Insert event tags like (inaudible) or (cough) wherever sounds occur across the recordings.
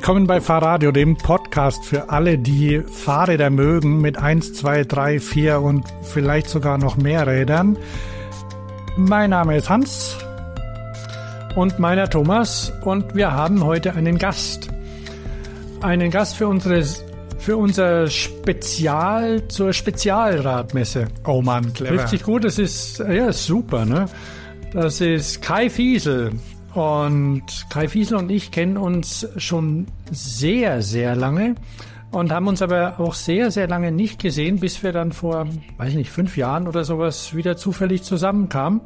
Willkommen bei Fahrradio, dem Podcast für alle, die Fahrräder mögen mit 1, 2, 3, 4 und vielleicht sogar noch mehr Rädern. Mein Name ist Hans. Und meiner Thomas. Und wir haben heute einen Gast. Einen Gast für unsere für unser Spezial zur Spezialradmesse. Oh Mann, clever. Sich gut, das ist ja super, ne? Das ist Kai Fiesel. Und Kai Fiesel und ich kennen uns schon sehr, sehr lange und haben uns aber auch sehr, sehr lange nicht gesehen, bis wir dann vor, weiß ich nicht, fünf Jahren oder sowas wieder zufällig zusammenkamen.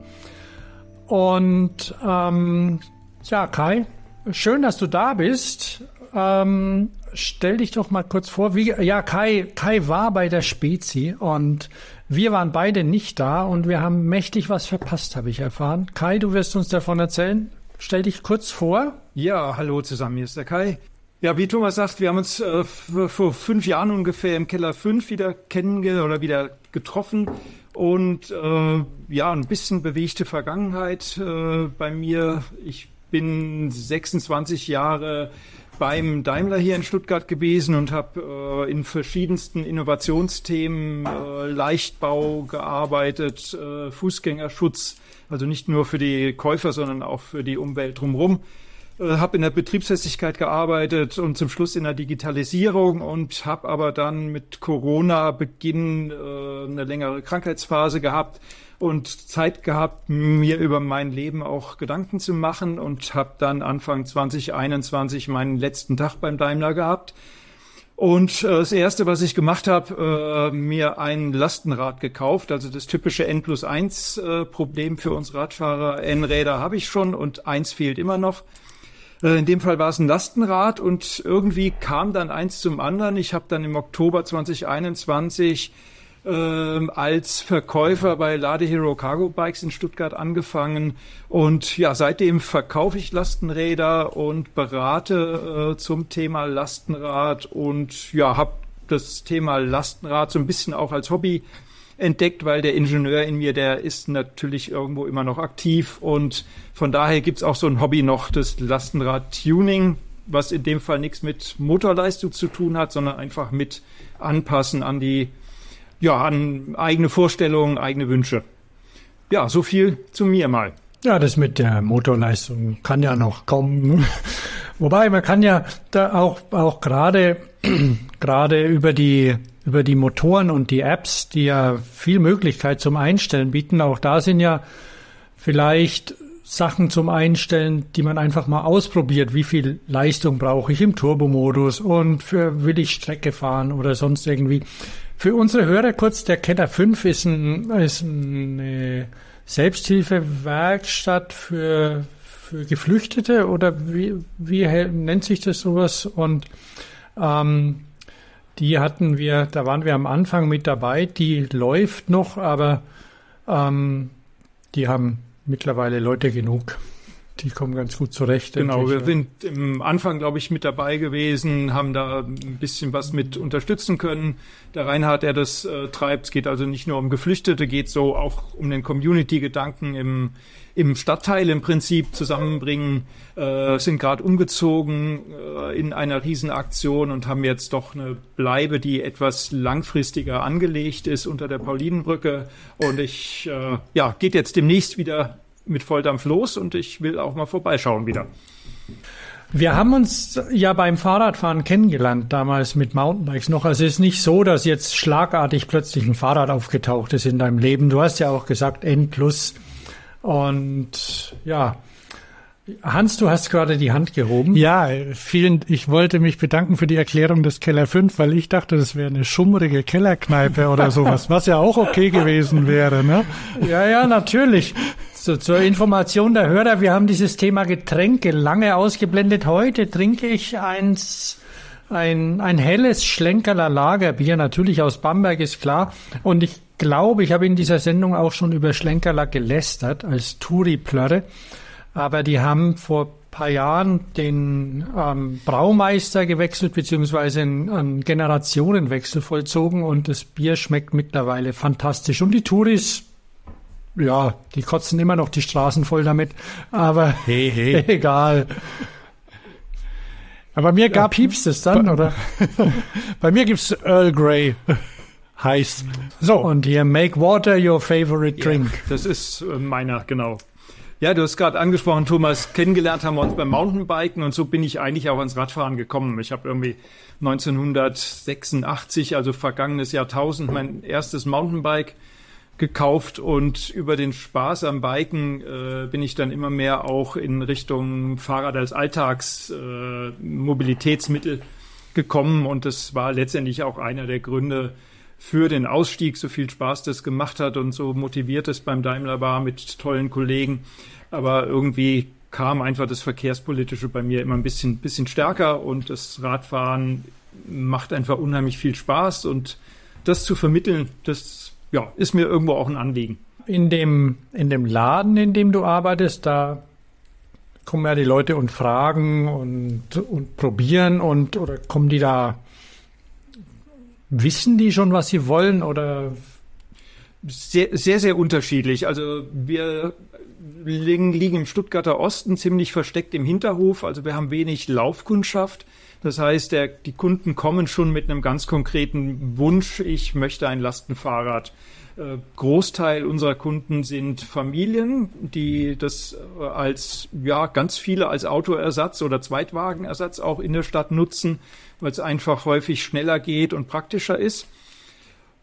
Und ähm, ja, Kai, schön, dass du da bist. Ähm, stell dich doch mal kurz vor. Wie, ja, Kai, Kai war bei der Spezi und wir waren beide nicht da und wir haben mächtig was verpasst, habe ich erfahren. Kai, du wirst uns davon erzählen. Stell dich kurz vor. Ja, hallo zusammen, hier ist der Kai. Ja, wie Thomas sagt, wir haben uns äh, vor fünf Jahren ungefähr im Keller 5 wieder kennengelernt oder wieder getroffen und äh, ja, ein bisschen bewegte Vergangenheit äh, bei mir. Ich bin 26 Jahre beim Daimler hier in Stuttgart gewesen und habe äh, in verschiedensten Innovationsthemen, äh, Leichtbau gearbeitet, äh, Fußgängerschutz, also nicht nur für die Käufer, sondern auch für die Umwelt drumherum. Äh, habe in der Betriebsfestigkeit gearbeitet und zum Schluss in der Digitalisierung und habe aber dann mit Corona-Beginn äh, eine längere Krankheitsphase gehabt und Zeit gehabt, mir über mein Leben auch Gedanken zu machen und habe dann Anfang 2021 meinen letzten Tag beim Daimler gehabt. Und äh, das erste, was ich gemacht habe, äh, mir ein Lastenrad gekauft, also das typische N plus 1 äh, Problem für uns Radfahrer. N-Räder habe ich schon und eins fehlt immer noch. Äh, in dem Fall war es ein Lastenrad und irgendwie kam dann eins zum anderen. Ich habe dann im Oktober 2021 ähm, als Verkäufer bei Ladehero Cargo Bikes in Stuttgart angefangen. Und ja, seitdem verkaufe ich Lastenräder und berate äh, zum Thema Lastenrad. Und ja, habe das Thema Lastenrad so ein bisschen auch als Hobby entdeckt, weil der Ingenieur in mir, der ist natürlich irgendwo immer noch aktiv. Und von daher gibt's auch so ein Hobby noch, das Lastenrad-Tuning, was in dem Fall nichts mit Motorleistung zu tun hat, sondern einfach mit Anpassen an die ja, an eigene Vorstellungen, eigene Wünsche. Ja, so viel zu mir mal. Ja, das mit der Motorleistung kann ja noch kommen. (laughs) Wobei man kann ja da auch auch gerade (clears throat) gerade über die über die Motoren und die Apps, die ja viel Möglichkeit zum Einstellen bieten, auch da sind ja vielleicht Sachen zum Einstellen, die man einfach mal ausprobiert. Wie viel Leistung brauche ich im Turbomodus und für will ich Strecke fahren oder sonst irgendwie. Für unsere Hörer kurz, der Keller 5 ist, ein, ist eine Selbsthilfewerkstatt für, für Geflüchtete oder wie, wie nennt sich das sowas? Und ähm, die hatten wir, da waren wir am Anfang mit dabei, die läuft noch, aber ähm, die haben mittlerweile Leute genug. Die kommen ganz gut zurecht. Genau, wir sind im Anfang, glaube ich, mit dabei gewesen, haben da ein bisschen was mit unterstützen können. Der Reinhard, der das äh, treibt, es geht also nicht nur um Geflüchtete, geht so auch um den Community-Gedanken im, im Stadtteil im Prinzip zusammenbringen, äh, sind gerade umgezogen äh, in einer Riesenaktion und haben jetzt doch eine Bleibe, die etwas langfristiger angelegt ist unter der Paulinenbrücke. Und ich, äh, ja, geht jetzt demnächst wieder mit Volldampf los und ich will auch mal vorbeischauen wieder. Wir haben uns ja beim Fahrradfahren kennengelernt, damals mit Mountainbikes noch. Also es ist nicht so, dass jetzt schlagartig plötzlich ein Fahrrad aufgetaucht ist in deinem Leben. Du hast ja auch gesagt N plus. Und ja, Hans, du hast gerade die Hand gehoben. Ja, vielen, ich wollte mich bedanken für die Erklärung des Keller 5, weil ich dachte, das wäre eine schummrige Kellerkneipe oder sowas, was ja auch okay gewesen wäre, ne? Ja, ja, natürlich. So, zur Information der Hörer, wir haben dieses Thema Getränke lange ausgeblendet. Heute trinke ich eins, ein, ein helles Schlenkerler Lagerbier, natürlich aus Bamberg, ist klar. Und ich glaube, ich habe in dieser Sendung auch schon über Schlenkerler gelästert als Touri-Plörre. Aber die haben vor paar Jahren den ähm, Braumeister gewechselt, beziehungsweise einen, einen Generationenwechsel vollzogen und das Bier schmeckt mittlerweile fantastisch. Und die Touris ja, die kotzen immer noch die Straßen voll damit, aber hey, hey. (laughs) egal. Aber mir gab piepst es dann, oder? (laughs) Bei mir gibt's Earl Grey. Heiß. So, und hier Make Water your favorite drink. Ja, das ist äh, meiner, genau. Ja, du hast gerade angesprochen, Thomas, kennengelernt haben wir uns beim Mountainbiken und so bin ich eigentlich auch ans Radfahren gekommen. Ich habe irgendwie 1986, also vergangenes Jahrtausend, mein erstes Mountainbike gekauft und über den Spaß am Biken äh, bin ich dann immer mehr auch in Richtung Fahrrad als Alltagsmobilitätsmittel äh, gekommen. Und das war letztendlich auch einer der Gründe für den Ausstieg, so viel Spaß das gemacht hat und so motiviert es beim Daimler war mit tollen Kollegen. Aber irgendwie kam einfach das Verkehrspolitische bei mir immer ein bisschen, bisschen stärker und das Radfahren macht einfach unheimlich viel Spaß. Und das zu vermitteln, das ja, ist mir irgendwo auch ein Anliegen. In dem, in dem Laden, in dem du arbeitest, da kommen ja die Leute und fragen und, und probieren und oder kommen die da, wissen die schon, was sie wollen oder? Sehr, sehr, sehr unterschiedlich. Also wir liegen, liegen im Stuttgarter Osten ziemlich versteckt im Hinterhof. Also wir haben wenig Laufkundschaft. Das heißt, der, die Kunden kommen schon mit einem ganz konkreten Wunsch, ich möchte ein Lastenfahrrad. Äh, Großteil unserer Kunden sind Familien, die das äh, als, ja, ganz viele als Autoersatz oder Zweitwagenersatz auch in der Stadt nutzen, weil es einfach häufig schneller geht und praktischer ist.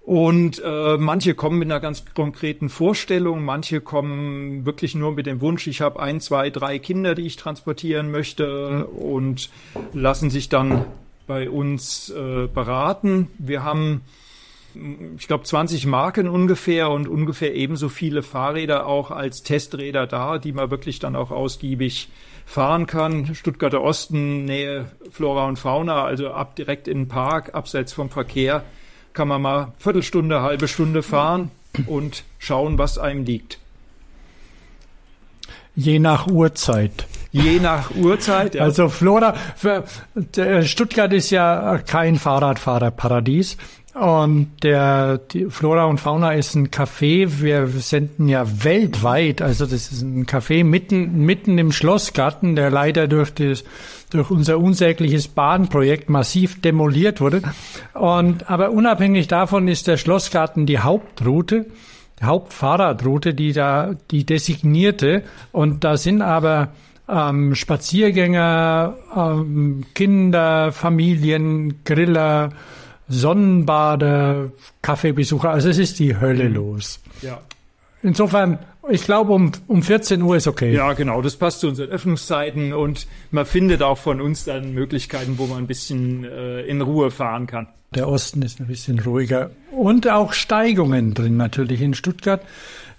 Und äh, manche kommen mit einer ganz konkreten Vorstellung, manche kommen wirklich nur mit dem Wunsch, ich habe ein, zwei, drei Kinder, die ich transportieren möchte und lassen sich dann bei uns äh, beraten. Wir haben, ich glaube, 20 Marken ungefähr und ungefähr ebenso viele Fahrräder auch als Testräder da, die man wirklich dann auch ausgiebig fahren kann. Stuttgarter Osten, Nähe Flora und Fauna, also ab direkt in den Park, abseits vom Verkehr kann man mal Viertelstunde, halbe Stunde fahren und schauen, was einem liegt. Je nach Uhrzeit. Je nach Uhrzeit, ja. Also Flora, Stuttgart ist ja kein Fahrradfahrerparadies. Und der die Flora und Fauna ist ein Café. Wir senden ja weltweit. Also das ist ein Café mitten mitten im Schlossgarten, der leider durch das durch unser unsägliches Bahnprojekt massiv demoliert wurde. Und aber unabhängig davon ist der Schlossgarten die Hauptroute, die Hauptfahrradroute, die da die designierte. Und da sind aber ähm, Spaziergänger, ähm, Kinder, Familien, Griller Sonnenbader, Kaffeebesucher. Also es ist die Hölle los. Ja. Insofern, ich glaube, um, um 14 Uhr ist okay. Ja, genau. Das passt zu unseren Öffnungszeiten und man findet auch von uns dann Möglichkeiten, wo man ein bisschen äh, in Ruhe fahren kann. Der Osten ist ein bisschen ruhiger und auch Steigungen drin natürlich in Stuttgart.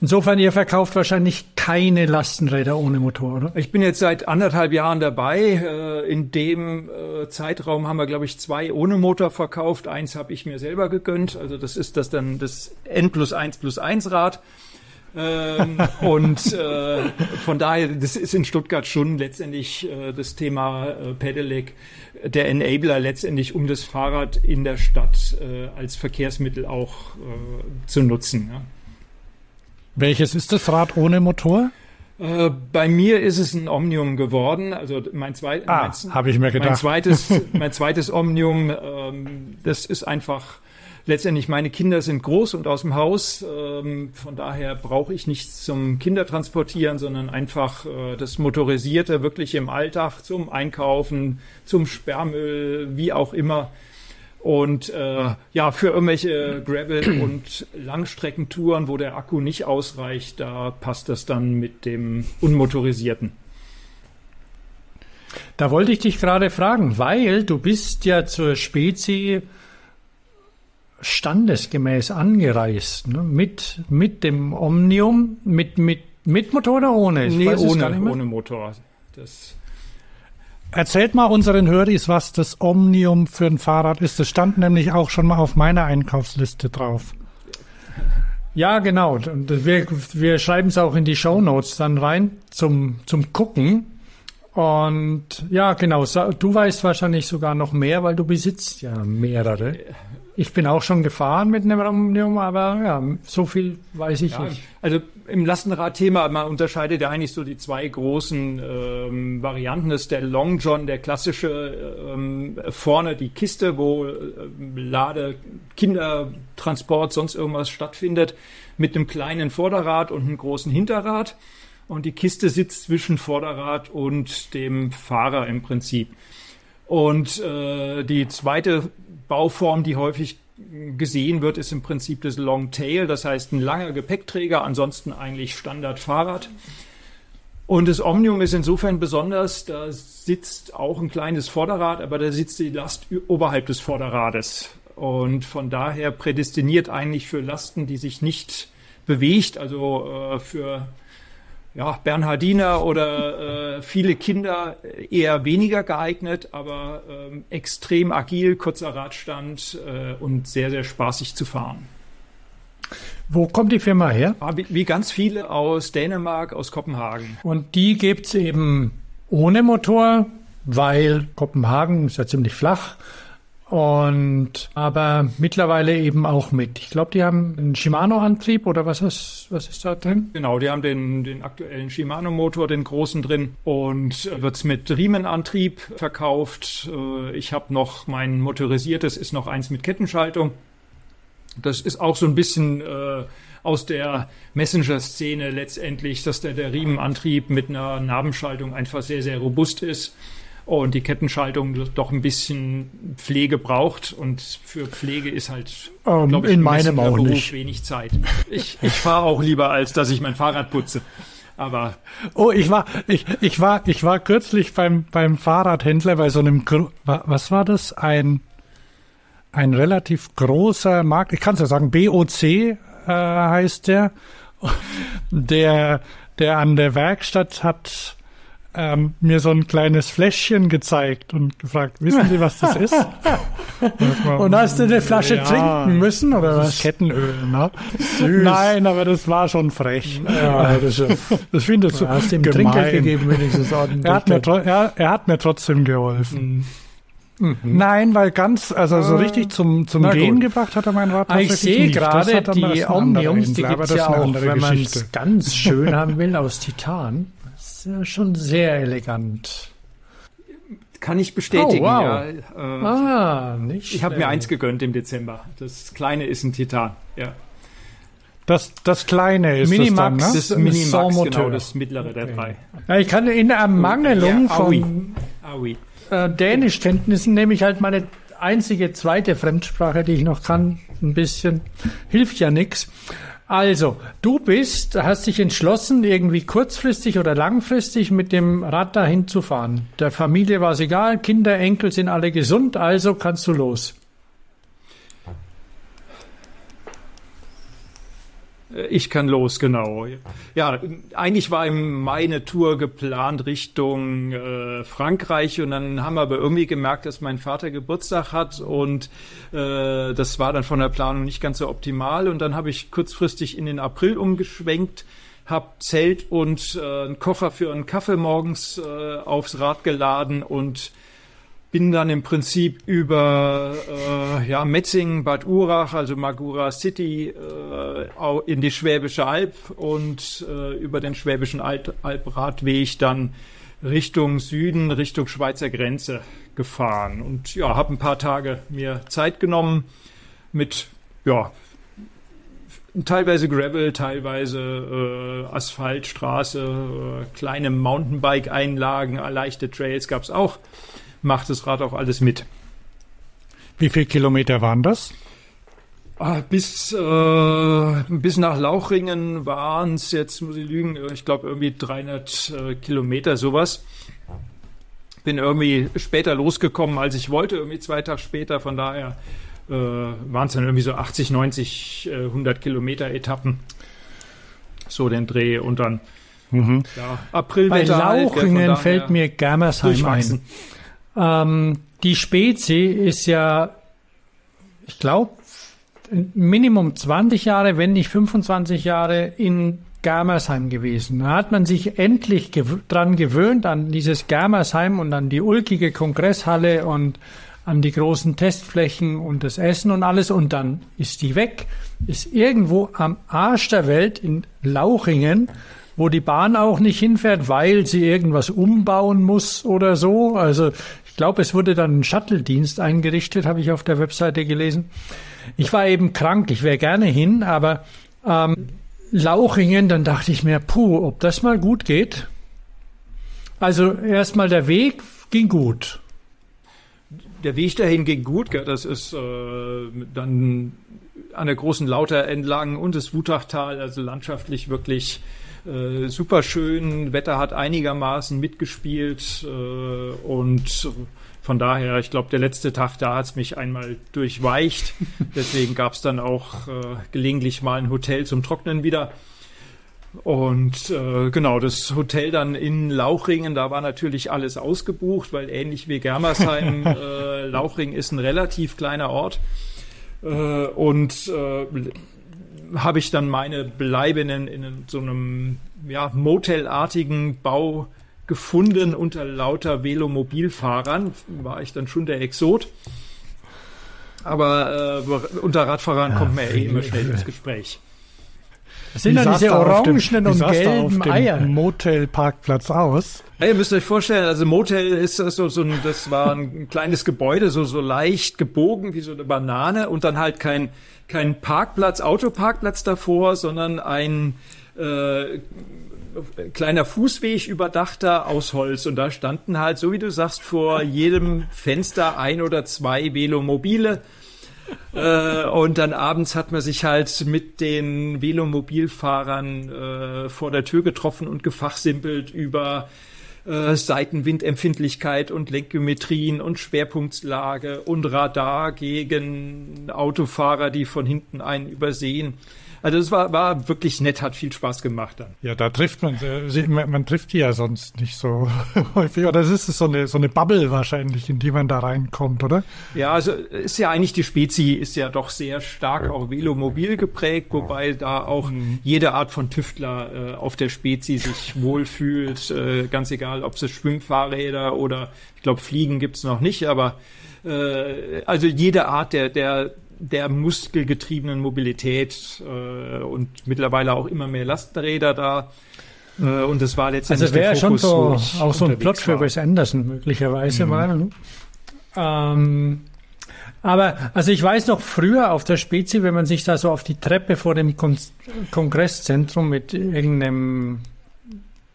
Insofern, ihr verkauft wahrscheinlich keine Lastenräder ohne Motor, oder? Ich bin jetzt seit anderthalb Jahren dabei. Äh, in dem äh, Zeitraum haben wir, glaube ich, zwei ohne Motor verkauft. Eins habe ich mir selber gegönnt. Also das ist das dann das N plus eins plus eins Rad. Ähm, und äh, von daher, das ist in Stuttgart schon letztendlich äh, das Thema äh, Pedelec, der Enabler letztendlich, um das Fahrrad in der Stadt äh, als Verkehrsmittel auch äh, zu nutzen. Ja. Welches ist das Rad ohne Motor? Äh, bei mir ist es ein Omnium geworden. Also mein, zweit, ah, habe ich mir gedacht. Mein zweites, (laughs) mein zweites Omnium. Ähm, das ist einfach letztendlich meine Kinder sind groß und aus dem Haus. Ähm, von daher brauche ich nichts zum Kindertransportieren, sondern einfach äh, das Motorisierte wirklich im Alltag zum Einkaufen, zum Sperrmüll, wie auch immer. Und äh, ja, für irgendwelche Gravel- und Langstreckentouren, wo der Akku nicht ausreicht, da passt das dann mit dem unmotorisierten. Da wollte ich dich gerade fragen, weil du bist ja zur Spezi standesgemäß angereist, ne? mit, mit dem Omnium, mit, mit, mit Motor oder ohne? Ich nee, ohne, ohne Motor. Das Erzählt mal unseren Höris, was das Omnium für ein Fahrrad ist. Das stand nämlich auch schon mal auf meiner Einkaufsliste drauf. Ja, genau. Wir, wir schreiben es auch in die Show Notes dann rein zum, zum Gucken. Und ja, genau, du weißt wahrscheinlich sogar noch mehr, weil du besitzt ja mehrere. Ich bin auch schon gefahren mit einem Omnium, aber ja, so viel weiß ich ja, nicht. Also im Lastenrad-Thema, man unterscheidet ja eigentlich so die zwei großen ähm, Varianten. Das ist der Long John, der klassische ähm, vorne die Kiste, wo äh, Lade, Kindertransport, sonst irgendwas stattfindet, mit einem kleinen Vorderrad und einem großen Hinterrad. Und die Kiste sitzt zwischen Vorderrad und dem Fahrer im Prinzip. Und äh, die zweite Bauform, die häufig gesehen wird, ist im Prinzip das Long Tail, das heißt ein langer Gepäckträger, ansonsten eigentlich Standard-Fahrrad. Und das Omnium ist insofern besonders, da sitzt auch ein kleines Vorderrad, aber da sitzt die Last oberhalb des Vorderrades. Und von daher prädestiniert eigentlich für Lasten, die sich nicht bewegt, also äh, für ja, Bernhardiner oder äh, viele Kinder eher weniger geeignet, aber ähm, extrem agil, kurzer Radstand äh, und sehr, sehr spaßig zu fahren. Wo kommt die Firma her? Ah, wie, wie ganz viele aus Dänemark, aus Kopenhagen. Und die gibt's eben ohne Motor, weil Kopenhagen ist ja ziemlich flach und aber mittlerweile eben auch mit. Ich glaube, die haben einen Shimano-Antrieb oder was ist, was ist da drin? Genau, die haben den, den aktuellen Shimano-Motor, den großen drin und wird's mit Riemenantrieb verkauft. Äh, ich habe noch mein motorisiertes, ist noch eins mit Kettenschaltung. Das ist auch so ein bisschen äh, aus der Messenger-Szene letztendlich, dass der, der Riemenantrieb mit einer Nabenschaltung einfach sehr, sehr robust ist und die Kettenschaltung doch ein bisschen Pflege braucht und für Pflege ist halt ähm, ich, in meinem auch Beruf nicht. wenig Zeit. Ich, ich fahre auch lieber, als dass ich mein Fahrrad putze. Aber oh, ich war ich ich war ich war kürzlich beim beim Fahrradhändler bei so einem was war das ein ein relativ großer Markt ich kann es ja sagen BOC äh, heißt der der der an der Werkstatt hat ähm, mir so ein kleines Fläschchen gezeigt und gefragt, wissen Sie, was das ist? (laughs) und hast du eine Flasche ja, trinken müssen oder was? Kettenöl, ne? Süß. Nein, aber das war schon frech. Ja, das, (laughs) das finde ich so hast ihm Trinkgeld gegeben, wenigstens er hat, mir, er, er hat mir trotzdem geholfen. Mhm. Nein, weil ganz, also so richtig zum, zum Gehen gebracht hat er mein Rad tatsächlich Ich sehe gerade die Omniums, die gibt's ja auch, wenn man es ganz schön haben will, aus Titan ja schon sehr elegant. Kann ich bestätigen. Oh, wow. ja. Äh, ah, nicht Ich habe mir eins gegönnt im Dezember. Das kleine ist ein Titan. Ja. Das, das kleine ist Minimax, das dann, ne? Das Minimax, genau, das mittlere der drei. Ja, ich kann in Ermangelung ja, von aui. Äh, Dänischkenntnissen nämlich halt meine einzige zweite Fremdsprache, die ich noch kann, ein bisschen, hilft ja nix. Also, du bist, hast dich entschlossen, irgendwie kurzfristig oder langfristig mit dem Rad dahin zu fahren. Der Familie war es egal, Kinder, Enkel sind alle gesund, also kannst du los. Ich kann los, genau. Ja, eigentlich war meine Tour geplant Richtung äh, Frankreich und dann haben wir aber irgendwie gemerkt, dass mein Vater Geburtstag hat und äh, das war dann von der Planung nicht ganz so optimal und dann habe ich kurzfristig in den April umgeschwenkt, habe Zelt und äh, einen Koffer für einen Kaffee morgens äh, aufs Rad geladen und bin dann im Prinzip über äh, ja, Metzingen, Bad Urach, also Magura City, äh, in die Schwäbische Alb und äh, über den Schwäbischen Alp Alpradweg dann Richtung Süden, Richtung Schweizer Grenze gefahren. Und ja, habe ein paar Tage mir Zeit genommen mit, ja, teilweise Gravel, teilweise äh, Asphaltstraße, äh, kleine Mountainbike-Einlagen, leichte Trails gab's auch macht das Rad auch alles mit. Wie viele Kilometer waren das? Ah, bis, äh, bis nach Lauchringen waren es jetzt, muss ich lügen, ich glaube irgendwie 300 äh, Kilometer sowas. Bin irgendwie später losgekommen, als ich wollte, irgendwie zwei Tage später. Von daher äh, waren es dann irgendwie so 80, 90, äh, 100 Kilometer Etappen. So den Dreh und dann mhm. ja, April. Bei Lauchringen halt, fällt mir Germersheim ein. Ähm, die Spezi ist ja, ich glaube, Minimum 20 Jahre, wenn nicht 25 Jahre in Germersheim gewesen. Da hat man sich endlich gew dran gewöhnt an dieses Germersheim und an die ulkige Kongresshalle und an die großen Testflächen und das Essen und alles und dann ist die weg, ist irgendwo am Arsch der Welt in Lauchingen, wo die Bahn auch nicht hinfährt, weil sie irgendwas umbauen muss oder so. Also ich glaube, es wurde dann ein Shuttle-Dienst eingerichtet, habe ich auf der Webseite gelesen. Ich war eben krank, ich wäre gerne hin, aber ähm, Lauchingen, dann dachte ich mir, puh, ob das mal gut geht. Also erstmal der Weg ging gut. Der Weg dahin ging gut, das ist äh, dann an der großen Lauter entlang und das Wutachtal, also landschaftlich wirklich äh, super schön. Wetter hat einigermaßen mitgespielt äh, und von daher, ich glaube, der letzte Tag, da hat es mich einmal durchweicht. (laughs) Deswegen gab es dann auch äh, gelegentlich mal ein Hotel zum Trocknen wieder. Und äh, genau, das Hotel dann in Lauchringen, da war natürlich alles ausgebucht, weil ähnlich wie Germersheim, (laughs) äh, Lauchringen ist ein relativ kleiner Ort. Äh, und äh, habe ich dann meine bleibenden in so einem ja, Motelartigen Bau gefunden unter lauter Velomobilfahrern. War ich dann schon der Exot. Aber äh, unter Radfahrern ja, kommt man ja eh immer schnell ins Gespräch. Das sind dann diese orangenen und gelben Eier. Motelparkplatz aus. Ja, ihr müsst euch vorstellen, also Motel ist so, so ein, das war ein kleines Gebäude, so, so leicht gebogen wie so eine Banane und dann halt kein, kein Parkplatz, Autoparkplatz davor, sondern ein äh, kleiner Fußweg überdachter aus Holz und da standen halt, so wie du sagst, vor jedem Fenster ein oder zwei Velomobile. Äh, und dann abends hat man sich halt mit den Velomobilfahrern äh, vor der Tür getroffen und gefachsimpelt über äh, Seitenwindempfindlichkeit und Lenkgeometrien und Schwerpunktslage und Radar gegen Autofahrer, die von hinten einen übersehen. Also es war, war wirklich nett, hat viel Spaß gemacht dann. Ja, da trifft man, äh, man, trifft die ja sonst nicht so (laughs) häufig. Oder ist es so eine, so eine Bubble wahrscheinlich, in die man da reinkommt, oder? Ja, also ist ja eigentlich die Spezi ist ja doch sehr stark auch velomobil geprägt, wobei da auch mhm. jede Art von Tüftler äh, auf der Spezi sich (laughs) wohlfühlt, äh, ganz egal, ob es Schwimmfahrräder oder ich glaube Fliegen gibt's noch nicht, aber äh, also jede Art der, der der muskelgetriebenen Mobilität äh, und mittlerweile auch immer mehr Lastenräder da. Äh, und das war letztendlich also wäre schon so auch so ein Plot für Wes Anderson möglicherweise mhm. mal. Ne? Ähm, aber also ich weiß noch früher auf der Spezi, wenn man sich da so auf die Treppe vor dem Kon Kongresszentrum mit irgendeinem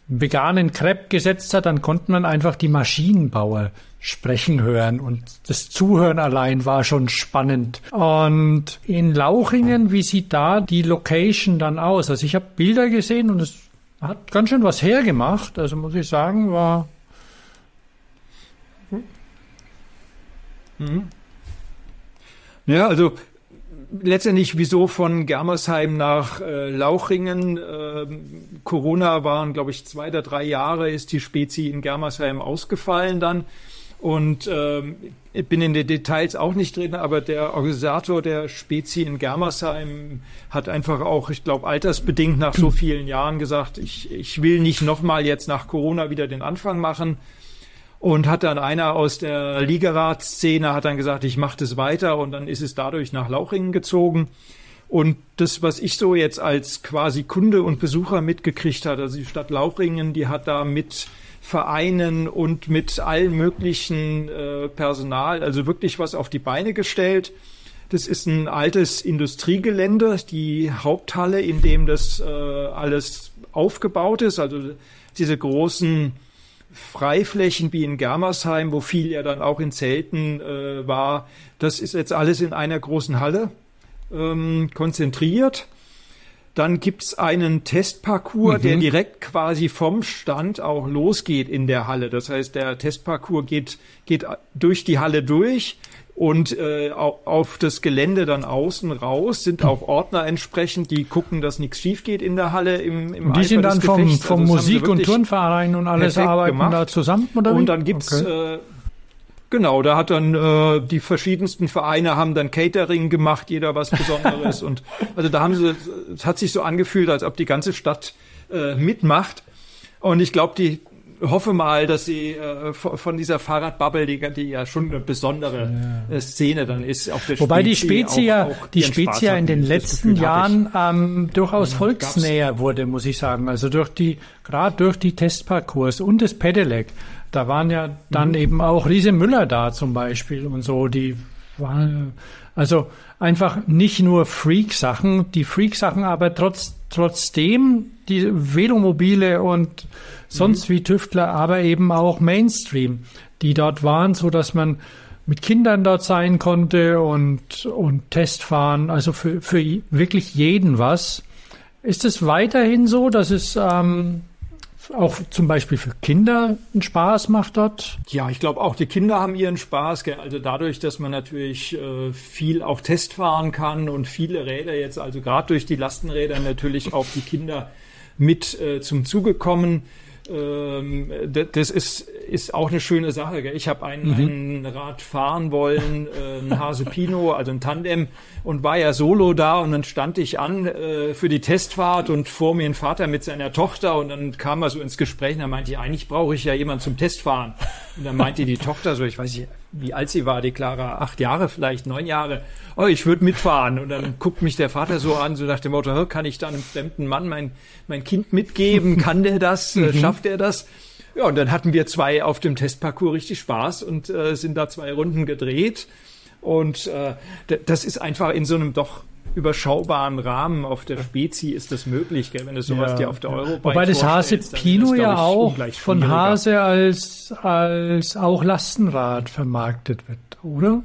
veganen Crepe gesetzt hat, dann konnte man einfach die Maschinenbauer sprechen hören und das Zuhören allein war schon spannend. Und in Lauchingen, wie sieht da die Location dann aus? Also ich habe Bilder gesehen und es hat ganz schön was hergemacht. Also muss ich sagen, war Mhm. Ja, also letztendlich wieso von Germersheim nach äh, Lauchringen. Äh, Corona waren, glaube ich, zwei oder drei Jahre ist die Spezi in Germersheim ausgefallen dann. Und ähm, ich bin in den Details auch nicht drin, aber der Organisator der Spezi in Germersheim hat einfach auch, ich glaube, altersbedingt nach so vielen Jahren gesagt, ich, ich will nicht nochmal jetzt nach Corona wieder den Anfang machen und hat dann einer aus der Ligaratsszene hat dann gesagt, ich mache das weiter und dann ist es dadurch nach Lauchringen gezogen. Und das, was ich so jetzt als quasi Kunde und Besucher mitgekriegt hat, also die Stadt Lauchringen, die hat da mit Vereinen und mit allen möglichen äh, Personal, also wirklich was auf die Beine gestellt. Das ist ein altes Industriegelände, die Haupthalle, in dem das äh, alles aufgebaut ist, also diese großen Freiflächen wie in Germersheim, wo viel ja dann auch in Zelten äh, war, das ist jetzt alles in einer großen Halle ähm, konzentriert. Dann gibt's einen Testparcours, mhm. der direkt quasi vom Stand auch losgeht in der Halle. Das heißt, der Testparcours geht, geht durch die Halle durch und äh, auf das Gelände dann außen raus sind auch Ordner entsprechend, die gucken, dass nichts schief geht in der Halle im, im und Die sind dann vom, vom also Musik- und Turnverein und alles arbeiten gemacht. da zusammen, oder Und dann gibt's okay. äh, Genau, da hat dann äh, die verschiedensten Vereine haben dann Catering gemacht, jeder was Besonderes (laughs) und also da haben sie, es hat sich so angefühlt, als ob die ganze Stadt äh, mitmacht. Und ich glaube, die hoffe mal, dass sie äh, von dieser Fahrradbubble, die, die ja schon eine besondere ja. Äh, Szene dann ist, auf der Wobei Spezi die Spezia, auch, auch die Spezia in den letzten Jahren ähm, durchaus ja, volksnäher wurde, muss ich sagen. Also durch die, gerade durch die Testparcours und das Pedelec, da waren ja dann mhm. eben auch Riese Müller da zum Beispiel und so, die waren, also einfach nicht nur Freak-Sachen, die Freak-Sachen, aber trotz, trotzdem die Velomobile und sonst mhm. wie Tüftler, aber eben auch Mainstream, die dort waren, so dass man mit Kindern dort sein konnte und, und Testfahren, also für, für wirklich jeden was. Ist es weiterhin so, dass es ähm, auch zum Beispiel für Kinder einen Spaß macht dort? Ja, ich glaube auch die Kinder haben ihren Spaß. Gell? Also dadurch, dass man natürlich äh, viel auch Testfahren kann und viele Räder jetzt, also gerade durch die Lastenräder natürlich auch die Kinder mit äh, zum Zuge kommen ähm, das ist, ist auch eine schöne Sache. Gell? Ich habe ein, mhm. ein Rad fahren wollen, äh, ein Hase Pino, also ein Tandem, und war ja solo da und dann stand ich an äh, für die Testfahrt und vor mir ein Vater mit seiner Tochter und dann kam er so ins Gespräch und dann meinte ich, eigentlich brauche ich ja jemanden zum Testfahren. Und dann meinte die Tochter so, ich weiß nicht, wie alt sie war, die Clara, acht Jahre vielleicht, neun Jahre, oh, ich würde mitfahren. Und dann guckt mich der Vater so an, so nach dem Motto, kann ich da einem fremden Mann mein, mein Kind mitgeben? Kann der das? (laughs) Äh, mhm. Schafft er das? Ja, und dann hatten wir zwei auf dem Testparcours richtig Spaß und äh, sind da zwei Runden gedreht. Und äh, das ist einfach in so einem doch überschaubaren Rahmen auf der Spezi ist das möglich, gell? wenn du sowas ja. dir auf der Eurobike Wobei das Hase Pino ja auch von Hase als, als auch Lastenrad vermarktet wird, oder?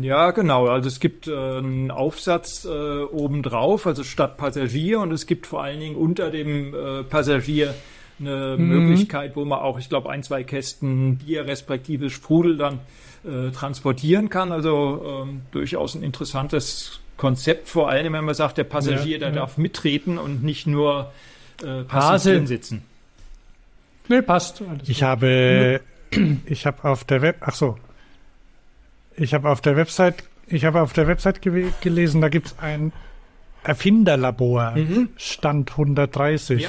Ja, genau. Also es gibt äh, einen Aufsatz äh, obendrauf, also statt Passagier, und es gibt vor allen Dingen unter dem äh, Passagier eine mhm. Möglichkeit, wo man auch, ich glaube, ein, zwei Kästen Bier respektive Sprudel dann äh, transportieren kann. Also ähm, durchaus ein interessantes Konzept, vor allem wenn man sagt, der Passagier, ja, der ja. darf mitreten und nicht nur äh, passiv sitzen. Nee, passt. Alles ich habe, (clears throat) ich habe auf der Web, ach so, ich habe auf der Website, ich habe auf der Website ge gelesen, da gibt es ein Erfinderlabor, mhm. Stand 130. Ja.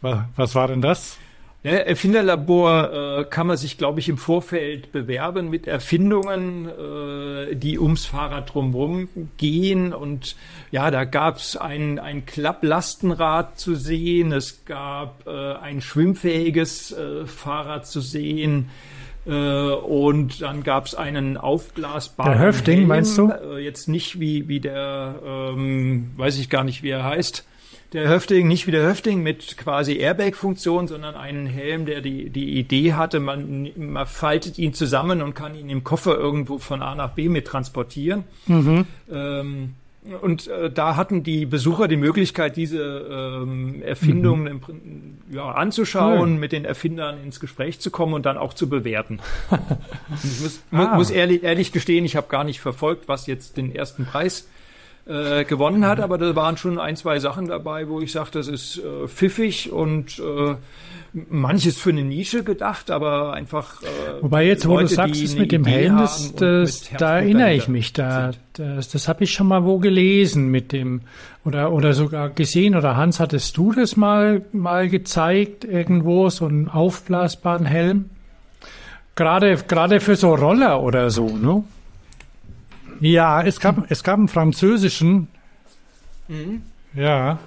Was, was war denn das? Ja, Erfinderlabor äh, kann man sich, glaube ich, im Vorfeld bewerben mit Erfindungen, äh, die ums Fahrrad drumherum gehen. Und ja, da gab es ein, ein Klapplastenrad zu sehen, es gab äh, ein schwimmfähiges äh, Fahrrad zu sehen. Äh, und dann gab es einen aufblasbaren. Der Höfting, Helm, meinst du? Äh, jetzt nicht wie, wie der, ähm, weiß ich gar nicht, wie er heißt der Höfting, nicht wie der Höfting mit quasi Airbag-Funktion, sondern einen Helm, der die, die Idee hatte, man, man faltet ihn zusammen und kann ihn im Koffer irgendwo von A nach B mit transportieren. Mhm. Ähm, und äh, da hatten die Besucher die Möglichkeit, diese ähm, Erfindungen mhm. im, ja, anzuschauen, mhm. mit den Erfindern ins Gespräch zu kommen und dann auch zu bewerten. ich (laughs) muss, ah. muss ehrlich, ehrlich gestehen, ich habe gar nicht verfolgt, was jetzt den ersten Preis äh, gewonnen hat, aber da waren schon ein, zwei Sachen dabei, wo ich sage, das ist äh, pfiffig und äh, manches für eine Nische gedacht, aber einfach. Äh, Wobei jetzt, wo Leute, du sagst, es mit dem Helm, das, das da erinnere ich mich, da, das, das habe ich schon mal wo gelesen mit dem oder oder sogar gesehen oder Hans, hattest du das mal mal gezeigt irgendwo so einen aufblasbaren Helm? Gerade gerade für so Roller oder so, ne? Ja, es gab, es gab einen französischen. Mhm. Ja.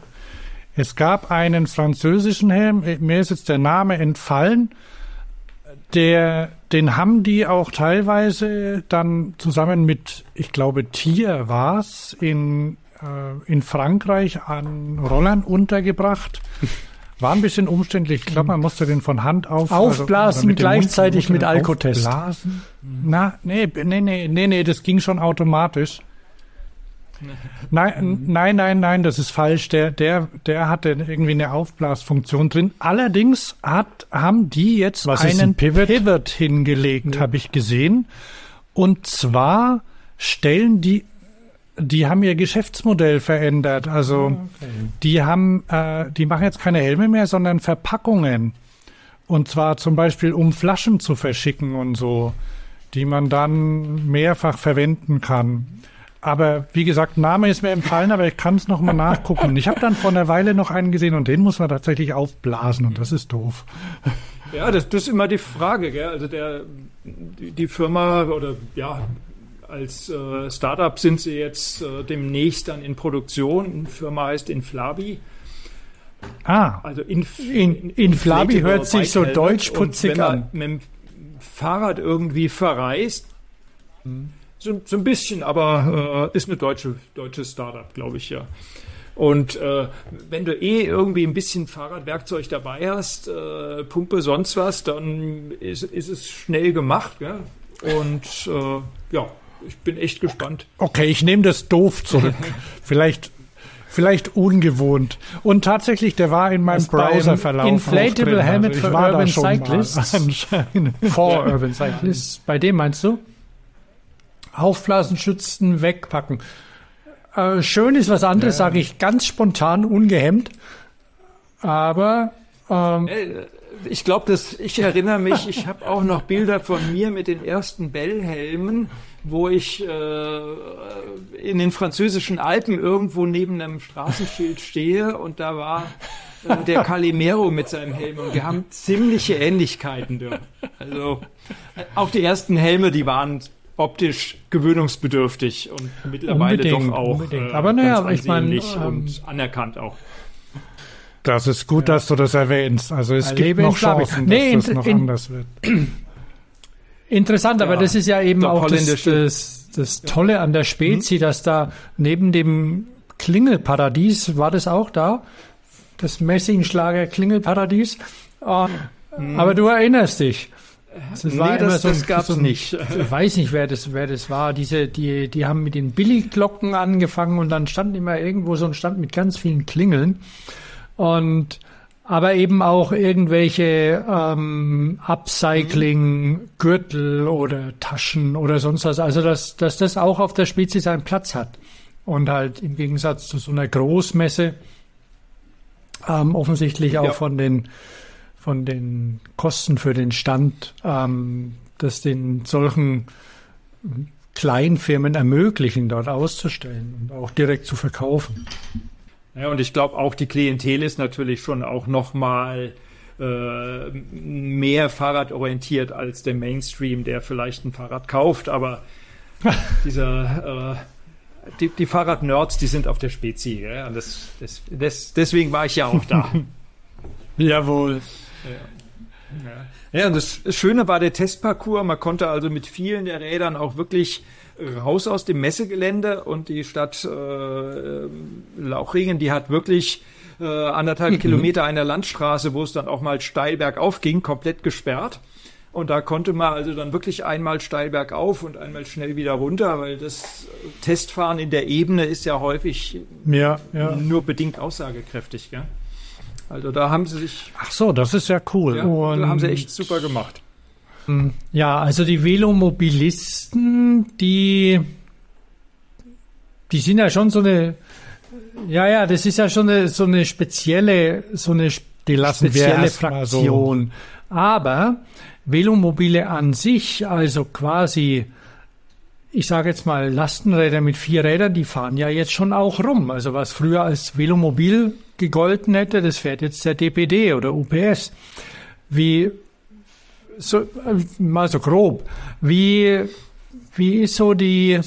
Es gab einen französischen Helm, mir ist jetzt der Name entfallen. Der, den haben die auch teilweise dann zusammen mit, ich glaube, Tier war's in, äh, in Frankreich an Rollern untergebracht. (laughs) War ein bisschen umständlich. Ich glaube, man musste den von Hand auf also aufblasen also gleichzeitig mit Alkotest. Aufblasen? Na, nee, nee, nee, nee, nee, das ging schon automatisch. Nein, nein, nein, nein, das ist falsch. Der, der, der hatte irgendwie eine Aufblasfunktion drin. Allerdings hat, haben die jetzt Was einen ein Pivot? Pivot hingelegt, ja. habe ich gesehen. Und zwar stellen die die haben ihr Geschäftsmodell verändert. Also ah, okay. die haben, äh, die machen jetzt keine Helme mehr, sondern Verpackungen. Und zwar zum Beispiel, um Flaschen zu verschicken und so, die man dann mehrfach verwenden kann. Aber wie gesagt, Name ist mir empfallen, aber ich kann es nochmal nachgucken. Ich habe dann vor einer Weile noch einen gesehen und den muss man tatsächlich aufblasen und das ist doof. Ja, das, das ist immer die Frage. Gell? Also der, die Firma oder ja, als äh, Startup sind sie jetzt äh, demnächst dann in Produktion. Die Firma heißt Inflabi. Ah, also in, in, Inflabi hört sich so deutschputzig an. Mit dem Fahrrad irgendwie verreist, so, so ein bisschen, aber äh, ist eine deutsche, deutsche Startup, glaube ich, ja. Und äh, wenn du eh irgendwie ein bisschen Fahrradwerkzeug dabei hast, äh, Pumpe, sonst was, dann ist, ist es schnell gemacht. Ja? Und äh, ja, ich bin echt gespannt. Okay, ich nehme das doof zurück. (laughs) Vielleicht vielleicht ungewohnt. Und tatsächlich, der war in meinem Browserverlauf. Inflatable Helmet also für Urban Cyclists. Anscheinend. (laughs) For Urban Cyclists. Bei dem meinst du? Aufblasenschützen wegpacken. Äh, schön ist was anderes, ja. sage ich ganz spontan, ungehemmt. Aber ähm, äh, ich glaube, dass ich erinnere mich, ich habe auch noch Bilder von mir mit den ersten Bellhelmen, wo ich äh, in den französischen Alpen irgendwo neben einem Straßenschild stehe und da war äh, der Calimero mit seinem Helm und wir haben ziemliche Ähnlichkeiten. Ja. Also auch die ersten Helme, die waren optisch gewöhnungsbedürftig und mittlerweile unbedingt, doch auch äh, aber naja, ich meine ähm, und anerkannt auch. Das ist gut, ja. dass du das erwähnst. Also es gibt noch Chancen, nee, dass das noch in, anders wird. (clears throat) Interessant, ja, aber das ist ja eben auch das, das, das Tolle an der Spezi, mhm. dass da neben dem Klingelparadies, war das auch da? Das Messingschlager Klingelparadies. Oh, mhm. Aber du erinnerst dich. Das nee, war das, so, das gab's so, nicht. Ich weiß nicht, wer das, wer das war. Diese, die, die haben mit den Billigglocken angefangen und dann stand immer irgendwo so ein Stand mit ganz vielen Klingeln. Und aber eben auch irgendwelche ähm, Upcycling-Gürtel oder Taschen oder sonst was. Also dass, dass das auch auf der Spitze seinen Platz hat. Und halt im Gegensatz zu so einer Großmesse ähm, offensichtlich auch ja. von den von den Kosten für den Stand, ähm, das den solchen Kleinfirmen ermöglichen, dort auszustellen und auch direkt zu verkaufen. Ja, und ich glaube auch die Klientel ist natürlich schon auch noch mal äh, mehr Fahrradorientiert als der Mainstream, der vielleicht ein Fahrrad kauft, aber (laughs) dieser äh, die, die Fahrrad-Nerds, die sind auf der Spezi. Ja? Das, das, das, deswegen war ich ja auch da. (laughs) Jawohl. Ja. ja, und das Schöne war der Testparcours. Man konnte also mit vielen der Rädern auch wirklich raus aus dem Messegelände und die Stadt äh, Lauchringen, die hat wirklich äh, anderthalb mhm. Kilometer einer Landstraße, wo es dann auch mal steil bergauf ging, komplett gesperrt. Und da konnte man also dann wirklich einmal steil bergauf und einmal schnell wieder runter, weil das Testfahren in der Ebene ist ja häufig ja, ja. nur bedingt aussagekräftig. Gell? Also da haben sie sich. Ach so, das ist ja cool. Ja, und da haben sie echt super gemacht. Hm, ja, also die Velomobilisten, die, die sind ja schon so eine, ja, ja, das ist ja schon eine, so eine spezielle, so eine die lassen spezielle Fraktion. So. Aber Velomobile an sich, also quasi, ich sage jetzt mal Lastenräder mit vier Rädern, die fahren ja jetzt schon auch rum. Also was früher als Velomobil gegolten hätte, das fährt jetzt der DPD oder UPS. Wie so, mal so grob, wie, wie ist so die,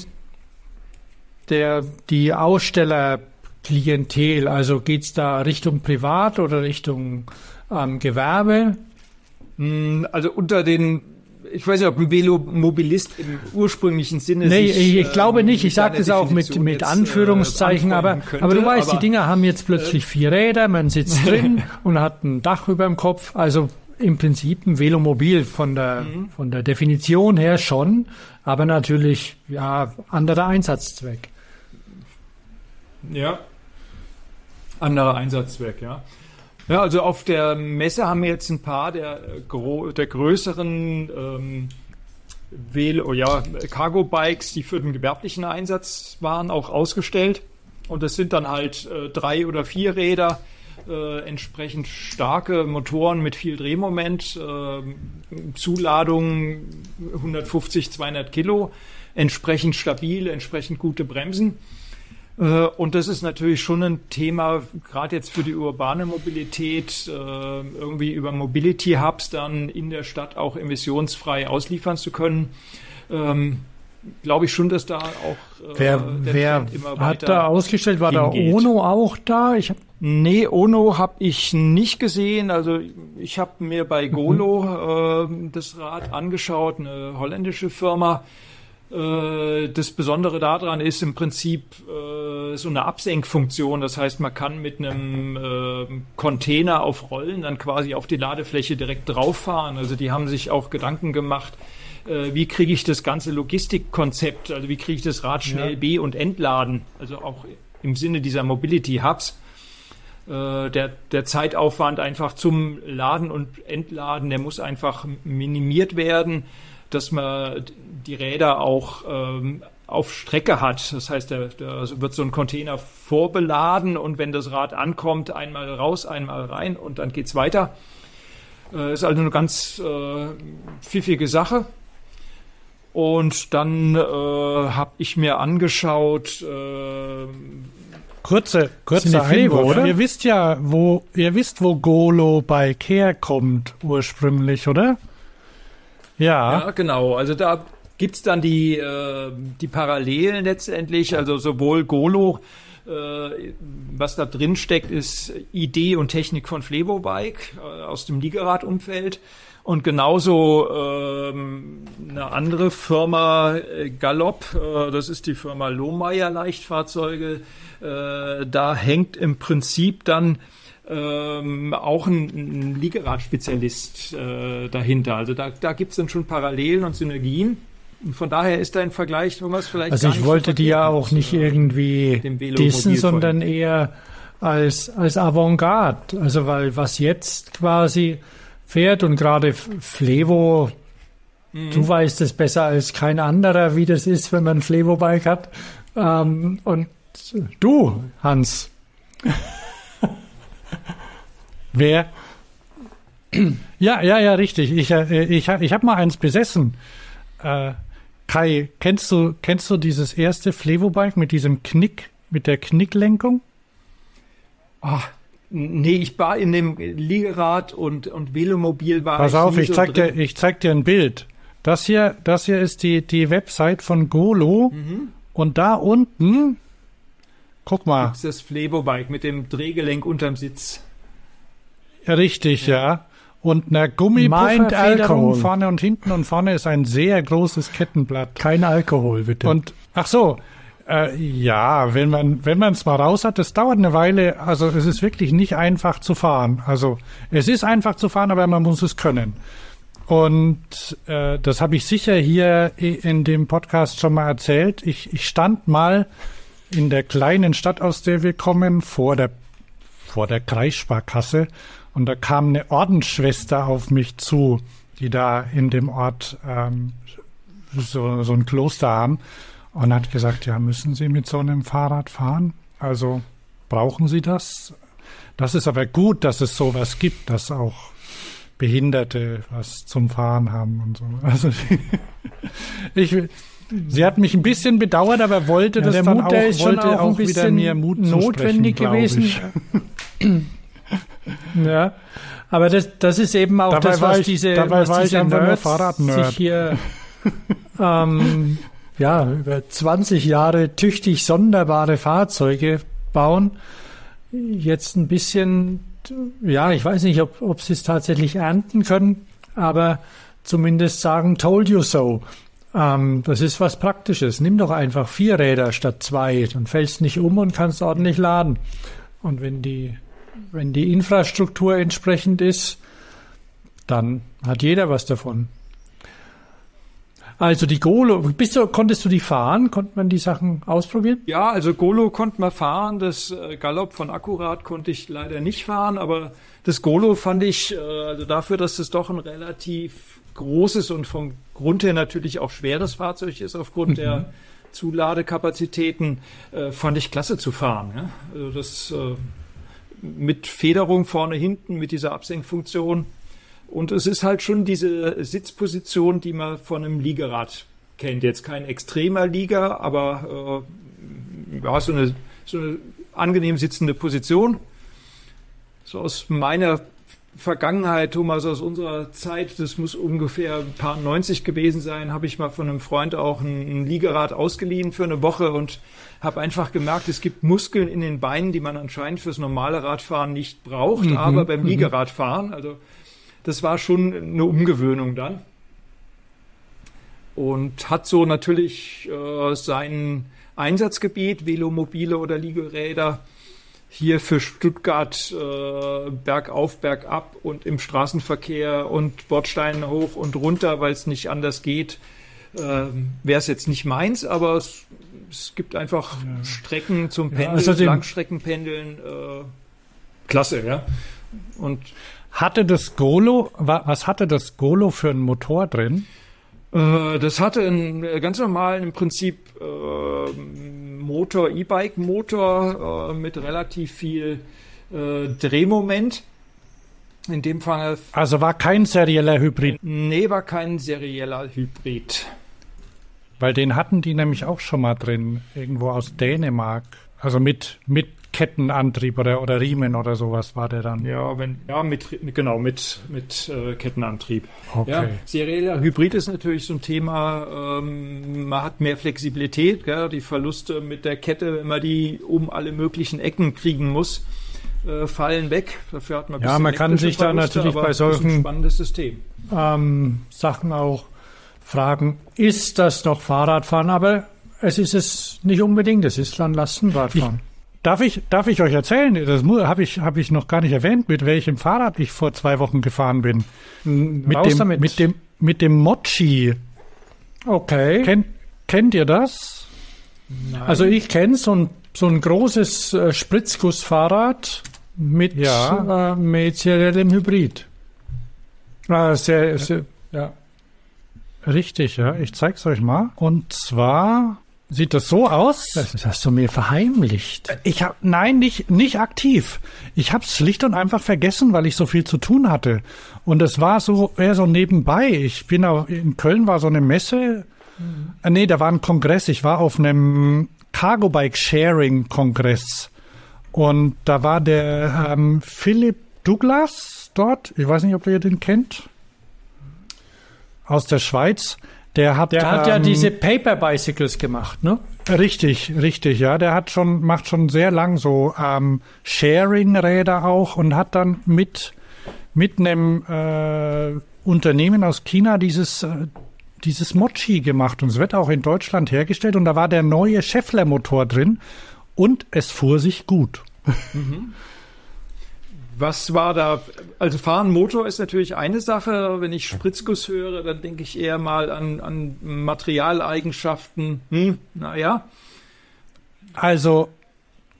der, die Ausstellerklientel? Also geht's da Richtung Privat oder Richtung ähm, Gewerbe? Hm, also unter den ich weiß nicht, ob ein Velomobilist im ursprünglichen Sinne Nee, sich, ich, glaube nicht. Ich sage das auch mit, mit jetzt, Anführungszeichen, äh, aber, könnte, aber du weißt, aber, die Dinger haben jetzt plötzlich äh, vier Räder, man sitzt (laughs) drin und hat ein Dach über dem Kopf. Also im Prinzip ein Velomobil von der, mhm. von der Definition her schon, aber natürlich, ja, anderer Einsatzzweck. Ja. Anderer Einsatzzweck, ja. Ja, also auf der Messe haben wir jetzt ein paar der, der größeren ähm, Velo, ja, Cargo-Bikes, die für den gewerblichen Einsatz waren, auch ausgestellt. Und das sind dann halt äh, drei oder vier Räder, äh, entsprechend starke Motoren mit viel Drehmoment, äh, Zuladung 150, 200 Kilo, entsprechend stabil, entsprechend gute Bremsen. Äh, und das ist natürlich schon ein Thema, gerade jetzt für die urbane Mobilität, äh, irgendwie über Mobility Hubs dann in der Stadt auch emissionsfrei ausliefern zu können. Ähm, glaube ich schon, dass da auch äh, wer, wer hat da ausgestellt? War hingeht. da Ono auch da? Ich hab nee, Ono habe ich nicht gesehen. Also ich habe mir bei mhm. Golo mhm. äh, das Rad angeschaut, eine holländische Firma. Äh, das Besondere daran ist im Prinzip äh, so eine Absenkfunktion. Das heißt, man kann mit einem äh, Container auf Rollen dann quasi auf die Ladefläche direkt drauffahren. Also die haben sich auch Gedanken gemacht, äh, wie kriege ich das ganze Logistikkonzept, also wie kriege ich das Rad schnell ja. be- und entladen, also auch im Sinne dieser Mobility Hubs. Äh, der, der Zeitaufwand einfach zum Laden und Entladen, der muss einfach minimiert werden, dass man die Räder auch ähm, auf Strecke hat. Das heißt, da, da wird so ein Container vorbeladen und wenn das Rad ankommt, einmal raus, einmal rein und dann geht's weiter. Äh, ist also eine ganz äh, pfiffige Sache. Und dann äh, habe ich mir angeschaut. Äh, kurze, kurze Einwurf. oder? Ihr wisst ja, wo ihr wisst, wo Golo bei Care kommt ursprünglich, oder? Ja. Ja, genau. Also da gibt's dann die äh, die Parallelen letztendlich. Also sowohl Golo äh, was da drin steckt, ist Idee und Technik von Flevo Bike äh, aus dem Liegerad-Umfeld. Und genauso ähm, eine andere Firma, äh, Gallop, äh, das ist die Firma Lohmeier Leichtfahrzeuge, äh, da hängt im Prinzip dann ähm, auch ein, ein Liegerad-Spezialist äh, dahinter. Also da, da gibt es dann schon Parallelen und Synergien. Und von daher ist da ein Vergleich, wo man es vielleicht. Also ich wollte die ja auch nicht äh, irgendwie dissen, sondern eher als, als Avantgarde. Also weil was jetzt quasi fährt und gerade Flevo, mhm. du weißt es besser als kein anderer, wie das ist, wenn man ein Flevo-Bike hat. Ähm, und du, Hans. (laughs) Wer? Ja, ja, ja, richtig. Ich, äh, ich, ich habe mal eins besessen. Äh, Kai, kennst du, kennst du dieses erste Flevo-Bike mit diesem Knick, mit der Knicklenkung? Ach, Nee, ich war in dem Liegerad und, und Velomobil war Pass ich auf, ich zeig, dir, ich zeig dir ein Bild. Das hier, das hier ist die, die Website von Golo. Mhm. Und da unten, guck mal. Das ist das Flebo-Bike mit dem Drehgelenk unterm Sitz. Ja, richtig, ja. ja. Und eine Gummipufferfederung vorne und hinten und vorne ist ein sehr großes Kettenblatt. Kein Alkohol, bitte. Und, ach so, äh, ja, wenn man wenn man es mal raus hat, das dauert eine Weile. Also es ist wirklich nicht einfach zu fahren. Also es ist einfach zu fahren, aber man muss es können. Und äh, das habe ich sicher hier in dem Podcast schon mal erzählt. Ich, ich stand mal in der kleinen Stadt, aus der wir kommen, vor der vor der Kreissparkasse und da kam eine Ordensschwester auf mich zu, die da in dem Ort ähm, so, so ein Kloster haben und hat gesagt, ja, müssen Sie mit so einem Fahrrad fahren? Also brauchen Sie das? Das ist aber gut, dass es sowas gibt, dass auch Behinderte was zum Fahren haben und so. Also (laughs) ich, sie hat mich ein bisschen bedauert, aber wollte ja, das dann Mut, auch, ist wollte auch, wieder mehr Mut notwendig gewesen. (laughs) ja, aber das, das ist eben auch dabei das, was ich, diese, dabei was diese Nerds sich hier ähm, (laughs) ja, über 20 Jahre tüchtig sonderbare Fahrzeuge bauen. Jetzt ein bisschen, ja, ich weiß nicht, ob, ob sie es tatsächlich ernten können, aber zumindest sagen, told you so. Ähm, das ist was Praktisches. Nimm doch einfach vier Räder statt zwei, dann fällst nicht um und kannst ordentlich laden. Und wenn die, wenn die Infrastruktur entsprechend ist, dann hat jeder was davon. Also die Golo, bist du, konntest du die fahren? Konnte man die Sachen ausprobieren? Ja, also Golo konnte man fahren. Das äh, Galopp von Akkurat konnte ich leider nicht fahren, aber das Golo fand ich, äh, also dafür, dass es doch ein relativ großes und vom Grund her natürlich auch schweres Fahrzeug ist, aufgrund mhm. der Zuladekapazitäten, äh, fand ich klasse zu fahren. Ja? Also das mit Federung vorne hinten, mit dieser Absenkfunktion. Und es ist halt schon diese Sitzposition, die man von einem Liegerad kennt. Jetzt kein extremer Lieger, aber äh, ja, so eine, so eine angenehm sitzende Position. So aus meiner Vergangenheit, Thomas, aus unserer Zeit, das muss ungefähr ein paar 90 gewesen sein, habe ich mal von einem Freund auch ein, Liegerad ausgeliehen für eine Woche und habe einfach gemerkt, es gibt Muskeln in den Beinen, die man anscheinend fürs normale Radfahren nicht braucht, mhm. aber beim mhm. Liegeradfahren, also das war schon eine Umgewöhnung dann. Und hat so natürlich äh, sein Einsatzgebiet, Velomobile oder Liegeräder, hier für Stuttgart äh, bergauf, bergab und im Straßenverkehr und Bordsteine hoch und runter, weil es nicht anders geht, äh, wäre es jetzt nicht meins, aber es, es gibt einfach ja. Strecken zum Pendeln, ja, also Langstreckenpendeln. Äh, klasse, ja. Und hatte das Golo, was hatte das Golo für einen Motor drin? Äh, das hatte einen äh, ganz normalen im Prinzip äh, Motor, E-Bike-Motor äh, mit relativ viel äh, Drehmoment. In dem Fall. Also war kein serieller Hybrid? Nee, war kein serieller Hybrid. Weil den hatten die nämlich auch schon mal drin, irgendwo aus Dänemark. Also mit, mit Kettenantrieb oder, oder Riemen oder sowas war der dann. Ja, wenn, ja, mit, genau, mit, mit äh, Kettenantrieb. Okay. Ja, serieller Hybrid ist natürlich so ein Thema, ähm, man hat mehr Flexibilität, gell? die Verluste mit der Kette, wenn man die um alle möglichen Ecken kriegen muss, äh, fallen weg. Dafür hat man Ja, man kann sich da natürlich bei solchen spannendes System. Ähm, Sachen auch fragen, ist das noch Fahrradfahren? Aber es ist es nicht unbedingt, es ist dann Lastenradfahren. Ich, Darf ich, darf ich euch erzählen? Das habe ich, hab ich noch gar nicht erwähnt, mit welchem Fahrrad ich vor zwei Wochen gefahren bin. Mit dem, damit. mit dem, mit dem Mochi. Okay. Kennt, kennt ihr das? Nein. Also ich kenne so ein, so ein großes äh, Spritzgussfahrrad mit, ja. äh, mit seriellem Hybrid. Ah, sehr, sehr, ja. Richtig, ja. Ich zeig's euch mal. Und zwar Sieht das so aus? Das hast du mir verheimlicht. Ich habe nein, nicht nicht aktiv. Ich habe es schlicht und einfach vergessen, weil ich so viel zu tun hatte. Und es war so eher so nebenbei. Ich bin auch in Köln war so eine Messe. Mhm. Äh, nee, da war ein Kongress. Ich war auf einem Cargo Bike Sharing Kongress und da war der ähm, Philipp Douglas dort. Ich weiß nicht, ob ihr den kennt. Aus der Schweiz. Der hat, der hat ähm, ja diese Paper Bicycles gemacht, ne? Richtig, richtig, ja. Der hat schon, macht schon sehr lang so ähm, Sharing-Räder auch und hat dann mit, mit einem äh, Unternehmen aus China dieses, äh, dieses Mochi gemacht. Und es wird auch in Deutschland hergestellt. Und da war der neue Scheffler-Motor drin und es fuhr sich gut. Mhm. Was war da? Also fahren Motor ist natürlich eine Sache. Wenn ich Spritzguss höre, dann denke ich eher mal an, an Materialeigenschaften. Hm, naja. Also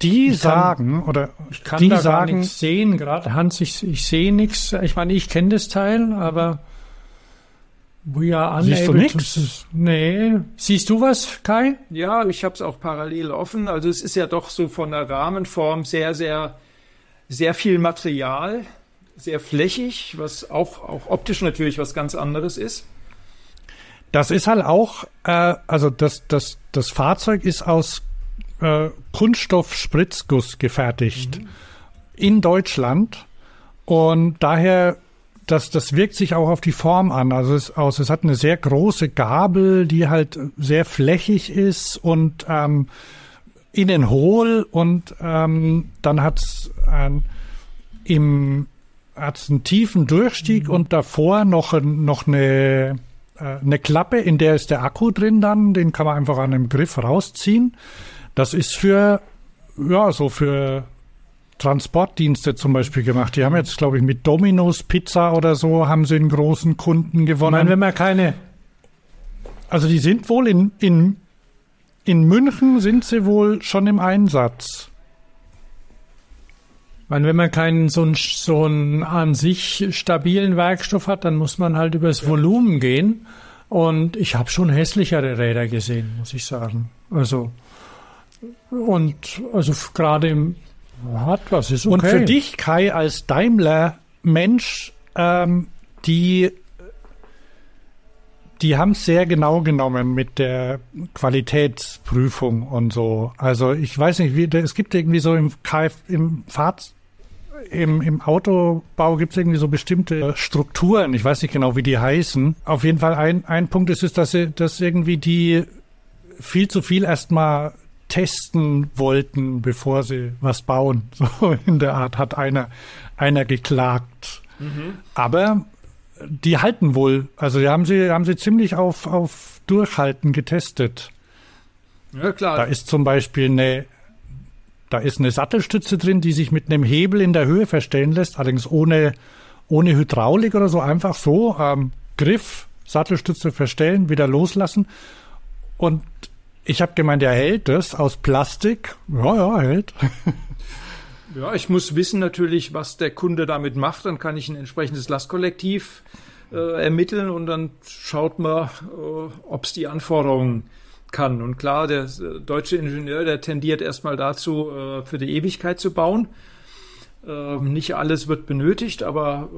die ich sagen kann, oder ich kann die da sagen, gar nichts sehen gerade Hans ich, ich sehe nichts ich meine ich kenne das Teil aber we are Siehst du nichts? Nee. Siehst du was, Kai? Ja, ich habe es auch parallel offen. Also es ist ja doch so von der Rahmenform sehr, sehr sehr viel Material, sehr flächig, was auch, auch optisch natürlich was ganz anderes ist. Das ist halt auch, äh, also das, das, das Fahrzeug ist aus äh, Kunststoff-Spritzguss gefertigt mhm. in Deutschland und daher das, das wirkt sich auch auf die Form an. Also es, aus, es hat eine sehr große Gabel, die halt sehr flächig ist und ähm, innen hohl und ähm, dann hat's ein, im hat's einen tiefen Durchstieg und davor noch, noch eine, äh, eine Klappe, in der ist der Akku drin dann, den kann man einfach an einem Griff rausziehen. Das ist für, ja, so für Transportdienste zum Beispiel gemacht. Die haben jetzt, glaube ich, mit Domino's Pizza oder so, haben sie einen großen Kunden gewonnen. Meine, wenn man keine. Also die sind wohl in, in in München sind sie wohl schon im Einsatz. Meine, wenn man keinen so einen, so einen an sich stabilen Werkstoff hat, dann muss man halt übers Volumen gehen. Und ich habe schon hässlichere Räder gesehen, muss ich sagen. Also und also gerade im Hat was, ist okay. Und für dich, Kai, als Daimler-Mensch, ähm, die die haben es sehr genau genommen mit der Qualitätsprüfung und so. Also ich weiß nicht, wie es gibt irgendwie so im KF, im Fahrt im, im Autobau gibt es irgendwie so bestimmte Strukturen. Ich weiß nicht genau, wie die heißen. Auf jeden Fall ein, ein Punkt ist, ist dass, sie, dass irgendwie die viel zu viel erstmal testen wollten, bevor sie was bauen. (laughs) So in der Art hat einer, einer geklagt. Mhm. Aber die halten wohl. Also die haben sie, haben sie ziemlich auf, auf Durchhalten getestet. Ja, klar. Da ist zum Beispiel eine, da ist eine Sattelstütze drin, die sich mit einem Hebel in der Höhe verstellen lässt, allerdings ohne, ohne Hydraulik oder so, einfach so, ähm, Griff, Sattelstütze verstellen, wieder loslassen. Und ich habe gemeint, er hält das aus Plastik. Ja, ja, hält. (laughs) Ja, ich muss wissen natürlich, was der Kunde damit macht. Dann kann ich ein entsprechendes Lastkollektiv äh, ermitteln und dann schaut man, äh, ob es die Anforderungen kann. Und klar, der äh, deutsche Ingenieur, der tendiert erstmal dazu, äh, für die Ewigkeit zu bauen. Ähm, nicht alles wird benötigt, aber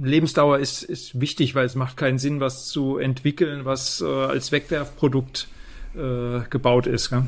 Lebensdauer ist, ist wichtig, weil es macht keinen Sinn, was zu entwickeln, was äh, als Wegwerfprodukt äh, gebaut ist. Gell?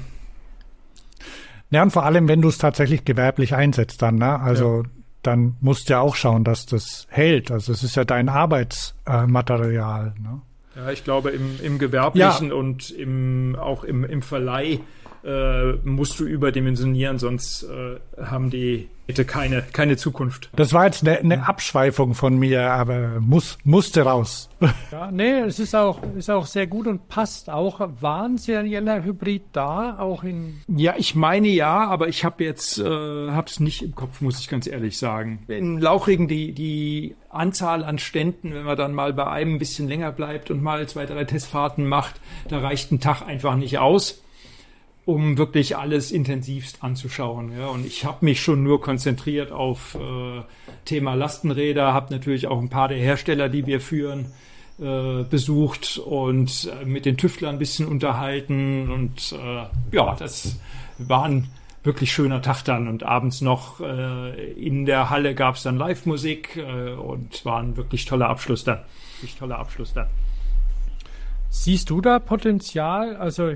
Ja, und vor allem, wenn du es tatsächlich gewerblich einsetzt dann, ne? Also ja. dann musst du ja auch schauen, dass das hält. Also es ist ja dein Arbeitsmaterial. Äh, ne? Ja, ich glaube, im, im Gewerblichen ja. und im, auch im, im Verleih äh, musst du überdimensionieren, sonst äh, haben die hätte keine, keine Zukunft. Das war jetzt eine, eine Abschweifung von mir, aber muss, musste raus. Ja, nee, es ist auch, ist auch sehr gut und passt auch. War ein serieller Hybrid da, auch in. Ja, ich meine ja, aber ich habe jetzt, äh, hab's nicht im Kopf, muss ich ganz ehrlich sagen. In Lauchringen die, die Anzahl an Ständen, wenn man dann mal bei einem ein bisschen länger bleibt und mal zwei, drei Testfahrten macht, da reicht ein Tag einfach nicht aus um wirklich alles intensivst anzuschauen. Ja. Und ich habe mich schon nur konzentriert auf äh, Thema Lastenräder, habe natürlich auch ein paar der Hersteller, die wir führen, äh, besucht und äh, mit den Tüftlern ein bisschen unterhalten. Und äh, ja, das war ein wirklich schöner Tag dann. Und abends noch äh, in der Halle gab es dann Live-Musik äh, und war ein wirklich toller Abschluss dann. Wirklich toller Abschluss dann. Siehst du da Potenzial? Also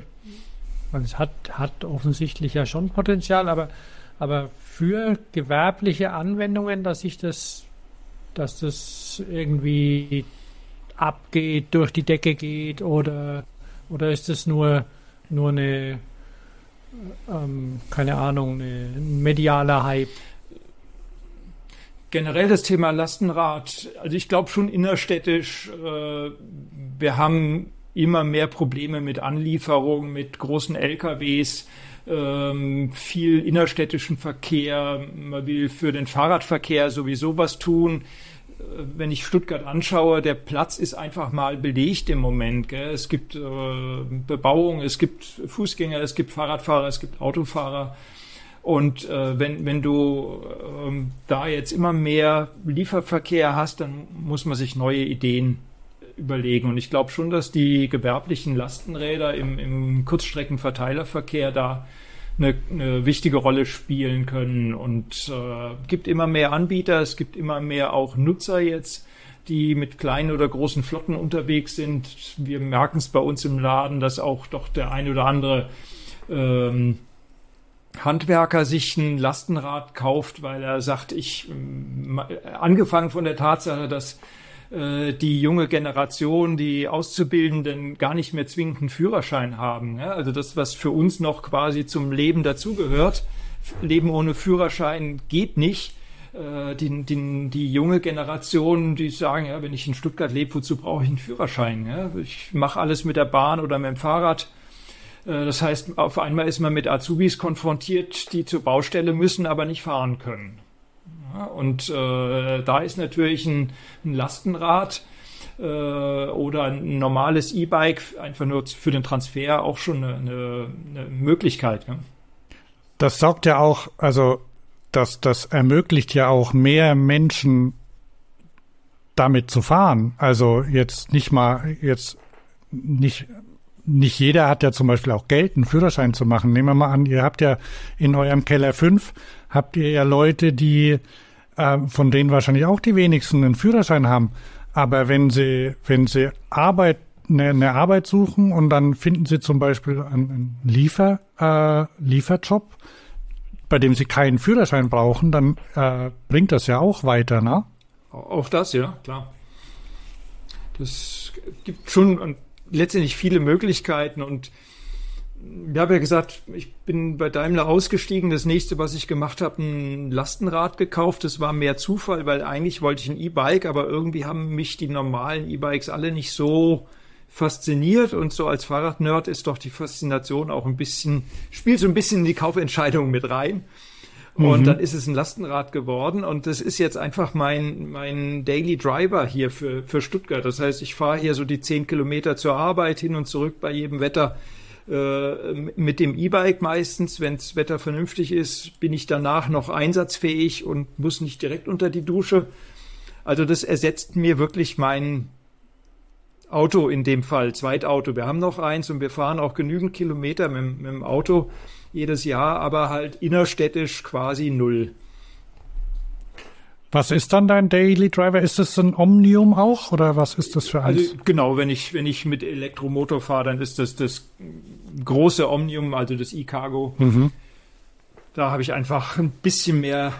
es hat, hat offensichtlich ja schon Potenzial, aber, aber für gewerbliche Anwendungen, dass ich das, dass das irgendwie abgeht, durch die Decke geht oder, oder ist das nur, nur eine, ähm, keine Ahnung, ein medialer Hype? Generell das Thema Lastenrad, also ich glaube schon innerstädtisch, äh, wir haben immer mehr Probleme mit Anlieferungen, mit großen LKWs, ähm, viel innerstädtischen Verkehr. Man will für den Fahrradverkehr sowieso was tun. Äh, wenn ich Stuttgart anschaue, der Platz ist einfach mal belegt im Moment. Gell? Es gibt äh, Bebauung, es gibt Fußgänger, es gibt Fahrradfahrer, es gibt Autofahrer. Und äh, wenn, wenn du ähm, da jetzt immer mehr Lieferverkehr hast, dann muss man sich neue Ideen überlegen. Und ich glaube schon, dass die gewerblichen Lastenräder im, im Kurzstreckenverteilerverkehr da eine, eine wichtige Rolle spielen können. Und äh, gibt immer mehr Anbieter, es gibt immer mehr auch Nutzer jetzt, die mit kleinen oder großen Flotten unterwegs sind. Wir merken es bei uns im Laden, dass auch doch der ein oder andere ähm, Handwerker sich ein Lastenrad kauft, weil er sagt, ich angefangen von der Tatsache, dass äh, die junge Generation, die Auszubildenden gar nicht mehr zwingend einen Führerschein haben. Ja? Also das, was für uns noch quasi zum Leben dazugehört. Leben ohne Führerschein geht nicht. Äh, die, die, die junge Generation, die sagen, ja, wenn ich in Stuttgart lebe, wozu brauche ich einen Führerschein? Ja? Ich mache alles mit der Bahn oder mit dem Fahrrad. Äh, das heißt, auf einmal ist man mit Azubis konfrontiert, die zur Baustelle müssen, aber nicht fahren können. Und äh, da ist natürlich ein, ein Lastenrad äh, oder ein normales E-Bike einfach nur für den Transfer auch schon eine, eine, eine Möglichkeit. Ja. Das sorgt ja auch, also das, das ermöglicht ja auch mehr Menschen damit zu fahren. Also jetzt nicht mal, jetzt nicht nicht jeder hat ja zum Beispiel auch Geld, einen Führerschein zu machen. Nehmen wir mal an, ihr habt ja in eurem Keller fünf, habt ihr ja Leute, die äh, von denen wahrscheinlich auch die wenigsten einen Führerschein haben. Aber wenn sie, wenn sie Arbeit, eine, eine Arbeit suchen und dann finden sie zum Beispiel einen Liefer, äh, Lieferjob, bei dem sie keinen Führerschein brauchen, dann äh, bringt das ja auch weiter, ne? Auch das, ja, klar. Das gibt schon letztendlich viele Möglichkeiten und ich habe ja gesagt, ich bin bei Daimler ausgestiegen. Das nächste, was ich gemacht habe, ein Lastenrad gekauft. Das war mehr Zufall, weil eigentlich wollte ich ein E-Bike, aber irgendwie haben mich die normalen E-Bikes alle nicht so fasziniert und so als Fahrradnerd ist doch die Faszination auch ein bisschen, spielt so ein bisschen in die Kaufentscheidung mit rein. Und mhm. dann ist es ein Lastenrad geworden und das ist jetzt einfach mein, mein Daily Driver hier für, für Stuttgart. Das heißt, ich fahre hier so die zehn Kilometer zur Arbeit hin und zurück bei jedem Wetter mit dem E-Bike meistens. Wenns Wetter vernünftig ist, bin ich danach noch einsatzfähig und muss nicht direkt unter die Dusche. Also das ersetzt mir wirklich mein Auto in dem Fall, Zweitauto. Wir haben noch eins und wir fahren auch genügend Kilometer mit, mit dem Auto jedes Jahr, aber halt innerstädtisch quasi null. Was ist dann dein Daily Driver? Ist das ein Omnium auch oder was ist das für eins? Also genau, wenn ich wenn ich mit Elektromotor fahre, dann ist das das große Omnium, also das E-Cargo. Mhm. Da habe ich einfach ein bisschen mehr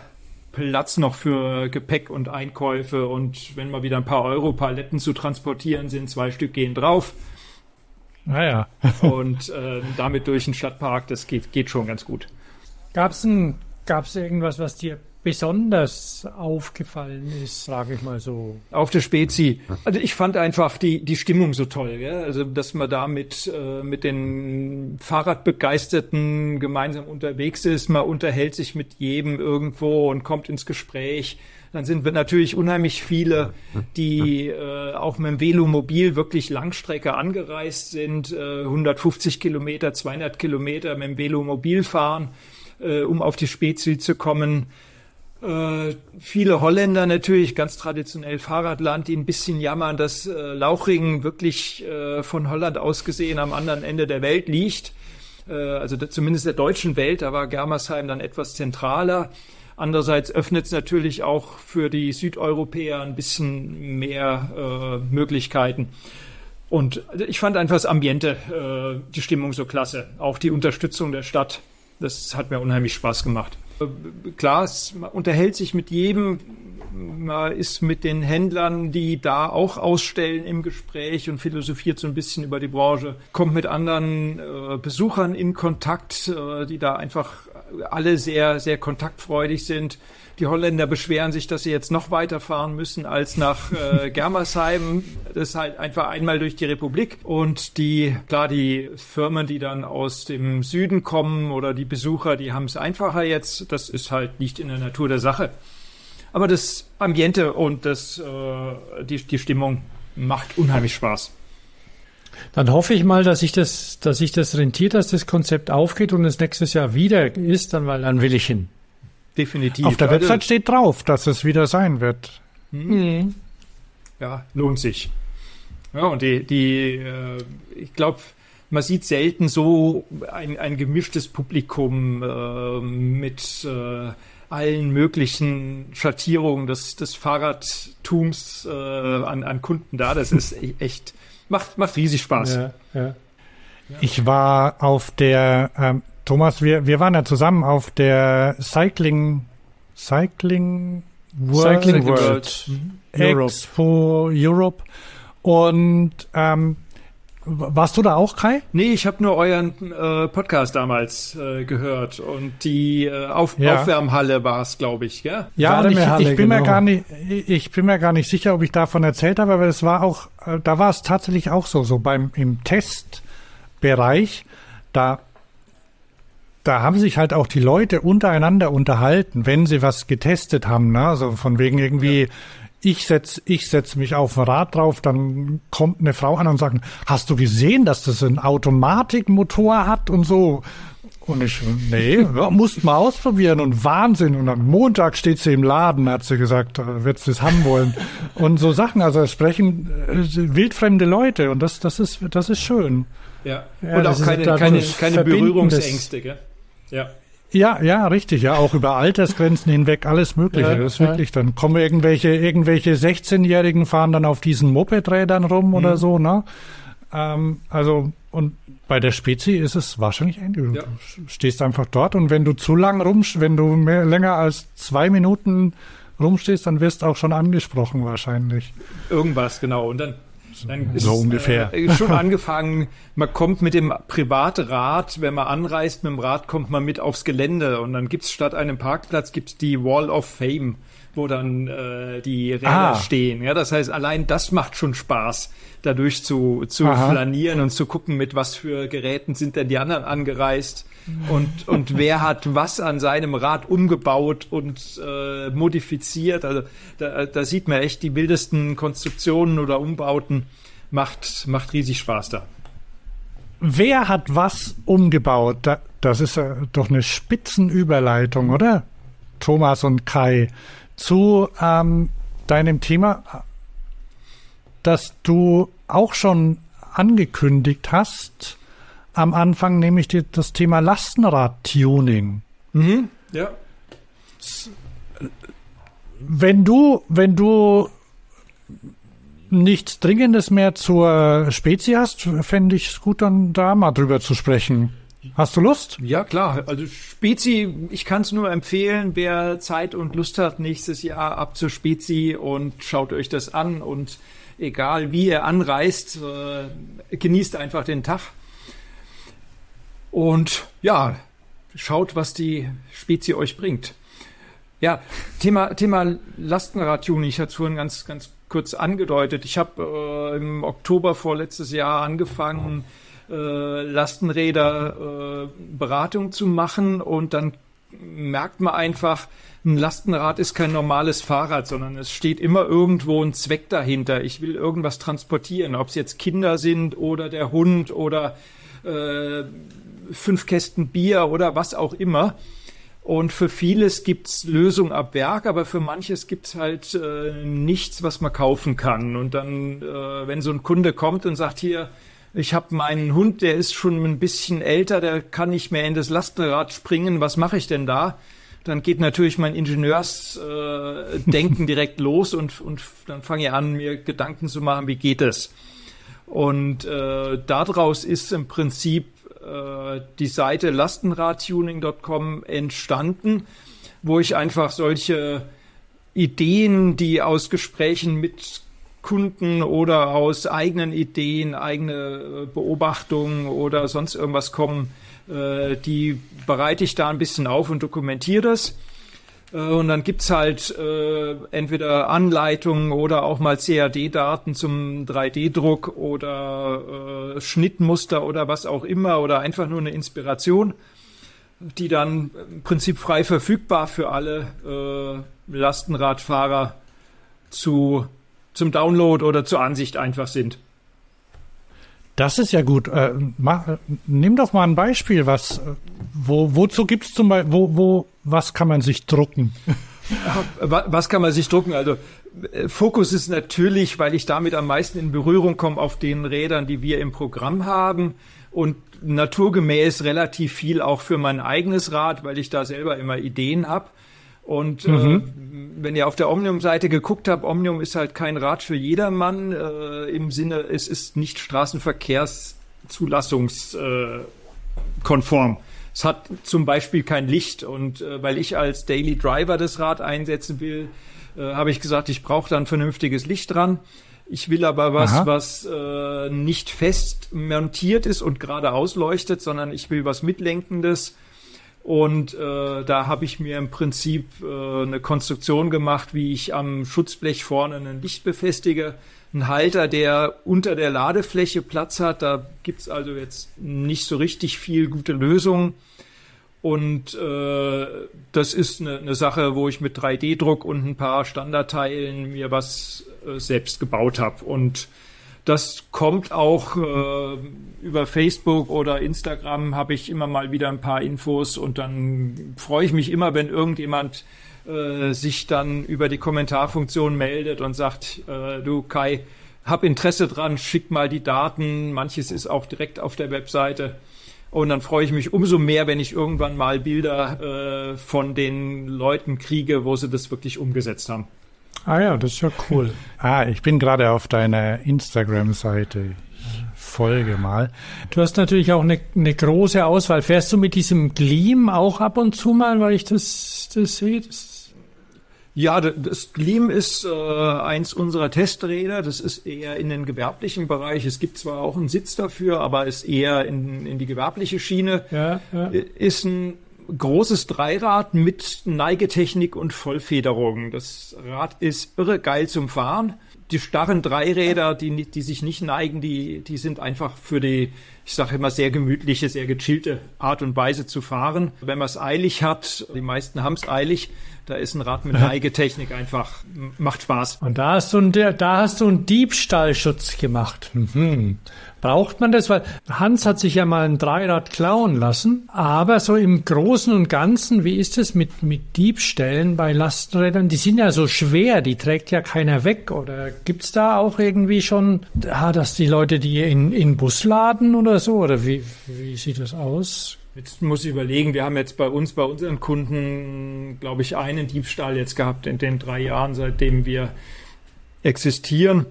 Platz noch für Gepäck und Einkäufe und wenn mal wieder ein paar Euro Paletten zu transportieren sind, zwei Stück gehen drauf. Naja. Ah, (laughs) und äh, damit durch den Stadtpark, das geht, geht schon ganz gut. Gab es irgendwas, was dir besonders aufgefallen ist, sage ich mal so? Auf der Spezi. Also ich fand einfach die, die Stimmung so toll. Gell? Also dass man da mit, äh, mit den Fahrradbegeisterten gemeinsam unterwegs ist, man unterhält sich mit jedem irgendwo und kommt ins Gespräch. Dann sind wir natürlich unheimlich viele, die äh, auch mit dem Velomobil wirklich Langstrecke angereist sind, äh, 150 Kilometer, 200 Kilometer mit dem Velomobil fahren, äh, um auf die Spezi zu kommen. Äh, viele Holländer natürlich, ganz traditionell Fahrradland, die ein bisschen jammern, dass äh, Lauchringen wirklich äh, von Holland aus gesehen am anderen Ende der Welt liegt. Äh, also zumindest der deutschen Welt, da war Germersheim dann etwas zentraler. Andererseits öffnet es natürlich auch für die Südeuropäer ein bisschen mehr äh, Möglichkeiten. Und ich fand einfach das Ambiente, die Stimmung so klasse. Auch die Unterstützung der Stadt. Das hat mir unheimlich Spaß gemacht. Klar, es, man unterhält sich mit jedem, man ist mit den Händlern, die da auch ausstellen im Gespräch und philosophiert so ein bisschen über die Branche, kommt mit anderen äh, Besuchern in Kontakt, äh, die da einfach alle sehr, sehr kontaktfreudig sind. Die Holländer beschweren sich, dass sie jetzt noch weiterfahren müssen als nach äh, (laughs) Germersheim. Das ist halt einfach einmal durch die Republik. Und die, klar, die Firmen, die dann aus dem Süden kommen oder die Besucher, die haben es einfacher jetzt. Das ist halt nicht in der Natur der Sache. Aber das Ambiente und das, äh, die, die Stimmung macht unheimlich Spaß. Dann hoffe ich mal, dass sich das, dass sich das rentiert, dass das Konzept aufgeht und es nächstes Jahr wieder ist, dann, weil dann will ich hin. Definitiv. Auf der also, Website steht drauf, dass es wieder sein wird. Mhm. Ja, lohnt sich. Ja, und die, die äh, ich glaube, man sieht selten so ein, ein gemischtes Publikum äh, mit äh, allen möglichen Schattierungen des, des Fahrradtums äh, an, an Kunden da. Das ist e-, echt macht, macht riesig Spaß. Ja, ja. Ich war auf der, ähm, Thomas, wir, wir waren ja zusammen auf der Cycling, Cycling World, Cycling World Expo Europe. Europe. Und ähm, warst du da auch, Kai? Nee, ich habe nur euren äh, Podcast damals äh, gehört und die äh, Auf ja. Aufwärmhalle war es, glaube ich, ja? Ja, ich, ich, bin genau. mir gar nicht, ich bin mir gar nicht sicher, ob ich davon erzählt habe, aber es war auch, äh, da war es tatsächlich auch so, so beim im Testbereich, da da haben sich halt auch die Leute untereinander unterhalten, wenn sie was getestet haben, ne? Also von wegen irgendwie, ja ich setz, ich setz mich auf ein Rad drauf, dann kommt eine Frau an und sagt, hast du gesehen, dass das ein Automatikmotor hat und so? Und ich, nee, ja, musst mal ausprobieren und Wahnsinn. Und am Montag steht sie im Laden, hat sie gesagt, wird sie es haben wollen. Und so Sachen, also es sprechen äh, wildfremde Leute und das, das ist, das ist schön. Ja, ja und auch keine, keine, keine Berührungsängste, gell? Ja. Ja, ja, richtig, ja, auch über Altersgrenzen hinweg alles Mögliche. Ja, das ist wirklich, dann kommen irgendwelche, irgendwelche 16-Jährigen fahren dann auf diesen Mopedrädern rum mhm. oder so, ne? Ähm, also, und bei der Spezi ist es wahrscheinlich ähnlich. Du ja. stehst einfach dort und wenn du zu lang rumst, wenn du mehr, länger als zwei Minuten rumstehst, dann wirst du auch schon angesprochen wahrscheinlich. Irgendwas, genau. Und dann, dann so ist, ungefähr. Äh, schon angefangen, man kommt mit dem Privatrad, wenn man anreist mit dem Rad, kommt man mit aufs Gelände und dann gibt's statt einem Parkplatz gibt's die Wall of Fame wo dann äh, die Räder ah. stehen. Ja, das heißt, allein das macht schon Spaß, dadurch zu, zu flanieren und zu gucken, mit was für Geräten sind denn die anderen angereist und, und wer hat was an seinem Rad umgebaut und äh, modifiziert. Also da, da sieht man echt die wildesten Konstruktionen oder Umbauten. Macht, macht riesig Spaß da. Wer hat was umgebaut? das ist doch eine Spitzenüberleitung, oder? Thomas und Kai zu ähm, deinem Thema, das du auch schon angekündigt hast am Anfang, nämlich die, das Thema Lastenrad-Tuning. Mhm, ja. Wenn du, wenn du nichts Dringendes mehr zur Spezie hast, fände ich es gut, dann da mal drüber zu sprechen. Hast du Lust? Ja, klar. Also Spezi, ich kann es nur empfehlen, wer Zeit und Lust hat, nächstes Jahr ab zur Spezi und schaut euch das an und egal wie ihr anreist, äh, genießt einfach den Tag. Und ja, schaut, was die Spezi euch bringt. Ja, Thema, Thema Lastenradtuning, ich hatte es vorhin ganz, ganz kurz angedeutet. Ich habe äh, im Oktober vorletztes Jahr angefangen, äh, Lastenräder äh, Beratung zu machen und dann merkt man einfach, ein Lastenrad ist kein normales Fahrrad, sondern es steht immer irgendwo ein Zweck dahinter. Ich will irgendwas transportieren, ob es jetzt Kinder sind oder der Hund oder äh, fünf Kästen Bier oder was auch immer. Und für vieles gibt's Lösung ab Werk, aber für manches gibt's halt äh, nichts, was man kaufen kann. Und dann, äh, wenn so ein Kunde kommt und sagt, hier, ich habe meinen Hund, der ist schon ein bisschen älter, der kann nicht mehr in das Lastenrad springen. Was mache ich denn da? Dann geht natürlich mein Ingenieursdenken äh, (laughs) direkt los und, und dann fange ich an, mir Gedanken zu machen, wie geht es? Und äh, daraus ist im Prinzip äh, die Seite lastenradtuning.com entstanden, wo ich einfach solche Ideen, die aus Gesprächen mit Kunden oder aus eigenen Ideen, eigene äh, Beobachtungen oder sonst irgendwas kommen, äh, die bereite ich da ein bisschen auf und dokumentiere das. Äh, und dann gibt's halt äh, entweder Anleitungen oder auch mal CAD-Daten zum 3D-Druck oder äh, Schnittmuster oder was auch immer oder einfach nur eine Inspiration, die dann im Prinzip frei verfügbar für alle äh, Lastenradfahrer zu zum Download oder zur Ansicht einfach sind. Das ist ja gut. Äh, mach, nimm doch mal ein Beispiel, was, wo, wozu gibt's zum Beispiel, wo, wo, was kann man sich drucken? (laughs) Was kann man sich drucken? Also äh, Fokus ist natürlich, weil ich damit am meisten in Berührung komme, auf den Rädern, die wir im Programm haben und naturgemäß relativ viel auch für mein eigenes Rad, weil ich da selber immer Ideen habe. Und äh, mhm. äh, wenn ihr auf der Omnium-Seite geguckt habt, Omnium ist halt kein Rad für jedermann äh, im Sinne, es ist nicht Straßenverkehrszulassungskonform. Es hat zum Beispiel kein Licht und äh, weil ich als Daily Driver das Rad einsetzen will, äh, habe ich gesagt, ich brauche da ein vernünftiges Licht dran. Ich will aber was, Aha. was äh, nicht fest montiert ist und gerade ausleuchtet, sondern ich will was Mitlenkendes und äh, da habe ich mir im Prinzip äh, eine Konstruktion gemacht, wie ich am Schutzblech vorne ein Licht befestige. Ein Halter, der unter der Ladefläche Platz hat. Da gibt's also jetzt nicht so richtig viel gute Lösungen. Und äh, das ist eine, eine Sache, wo ich mit 3D-Druck und ein paar Standardteilen mir was äh, selbst gebaut habe. Und das kommt auch äh, über Facebook oder Instagram habe ich immer mal wieder ein paar Infos und dann freue ich mich immer, wenn irgendjemand äh, sich dann über die Kommentarfunktion meldet und sagt, äh, du Kai, hab Interesse dran, schick mal die Daten. Manches ist auch direkt auf der Webseite. Und dann freue ich mich umso mehr, wenn ich irgendwann mal Bilder äh, von den Leuten kriege, wo sie das wirklich umgesetzt haben. Ah ja, das ist ja cool. ah, ich bin gerade auf deiner Instagram-Seite. Folge mal. Du hast natürlich auch eine, eine große Auswahl. Fährst du mit diesem Gleam auch ab und zu mal, weil ich das, das sehe? Das ja, das Gleam ist äh, eins unserer Testräder. Das ist eher in den gewerblichen Bereich. Es gibt zwar auch einen Sitz dafür, aber ist eher in, in die gewerbliche Schiene. Ja, ja. Ist ein großes Dreirad mit Neigetechnik und Vollfederung. Das Rad ist irre geil zum Fahren. Die starren Dreiräder, die, die sich nicht neigen, die, die sind einfach für die, ich sage immer, sehr gemütliche, sehr gechillte Art und Weise zu fahren. Wenn man es eilig hat, die meisten haben es eilig, da ist ein Rad mit Neigetechnik einfach, macht Spaß. Und da hast du, ein, da hast du einen Diebstahlschutz gemacht. Mhm. Braucht man das? Weil Hans hat sich ja mal ein Dreirad klauen lassen. Aber so im Großen und Ganzen, wie ist es mit, mit Diebstählen bei Lastenrädern? Die sind ja so schwer, die trägt ja keiner weg. Oder gibt's da auch irgendwie schon, ah, dass die Leute die in, in Bus laden oder so? Oder wie, wie sieht das aus? Jetzt muss ich überlegen, wir haben jetzt bei uns, bei unseren Kunden, glaube ich, einen Diebstahl jetzt gehabt in den drei Jahren, seitdem wir existieren.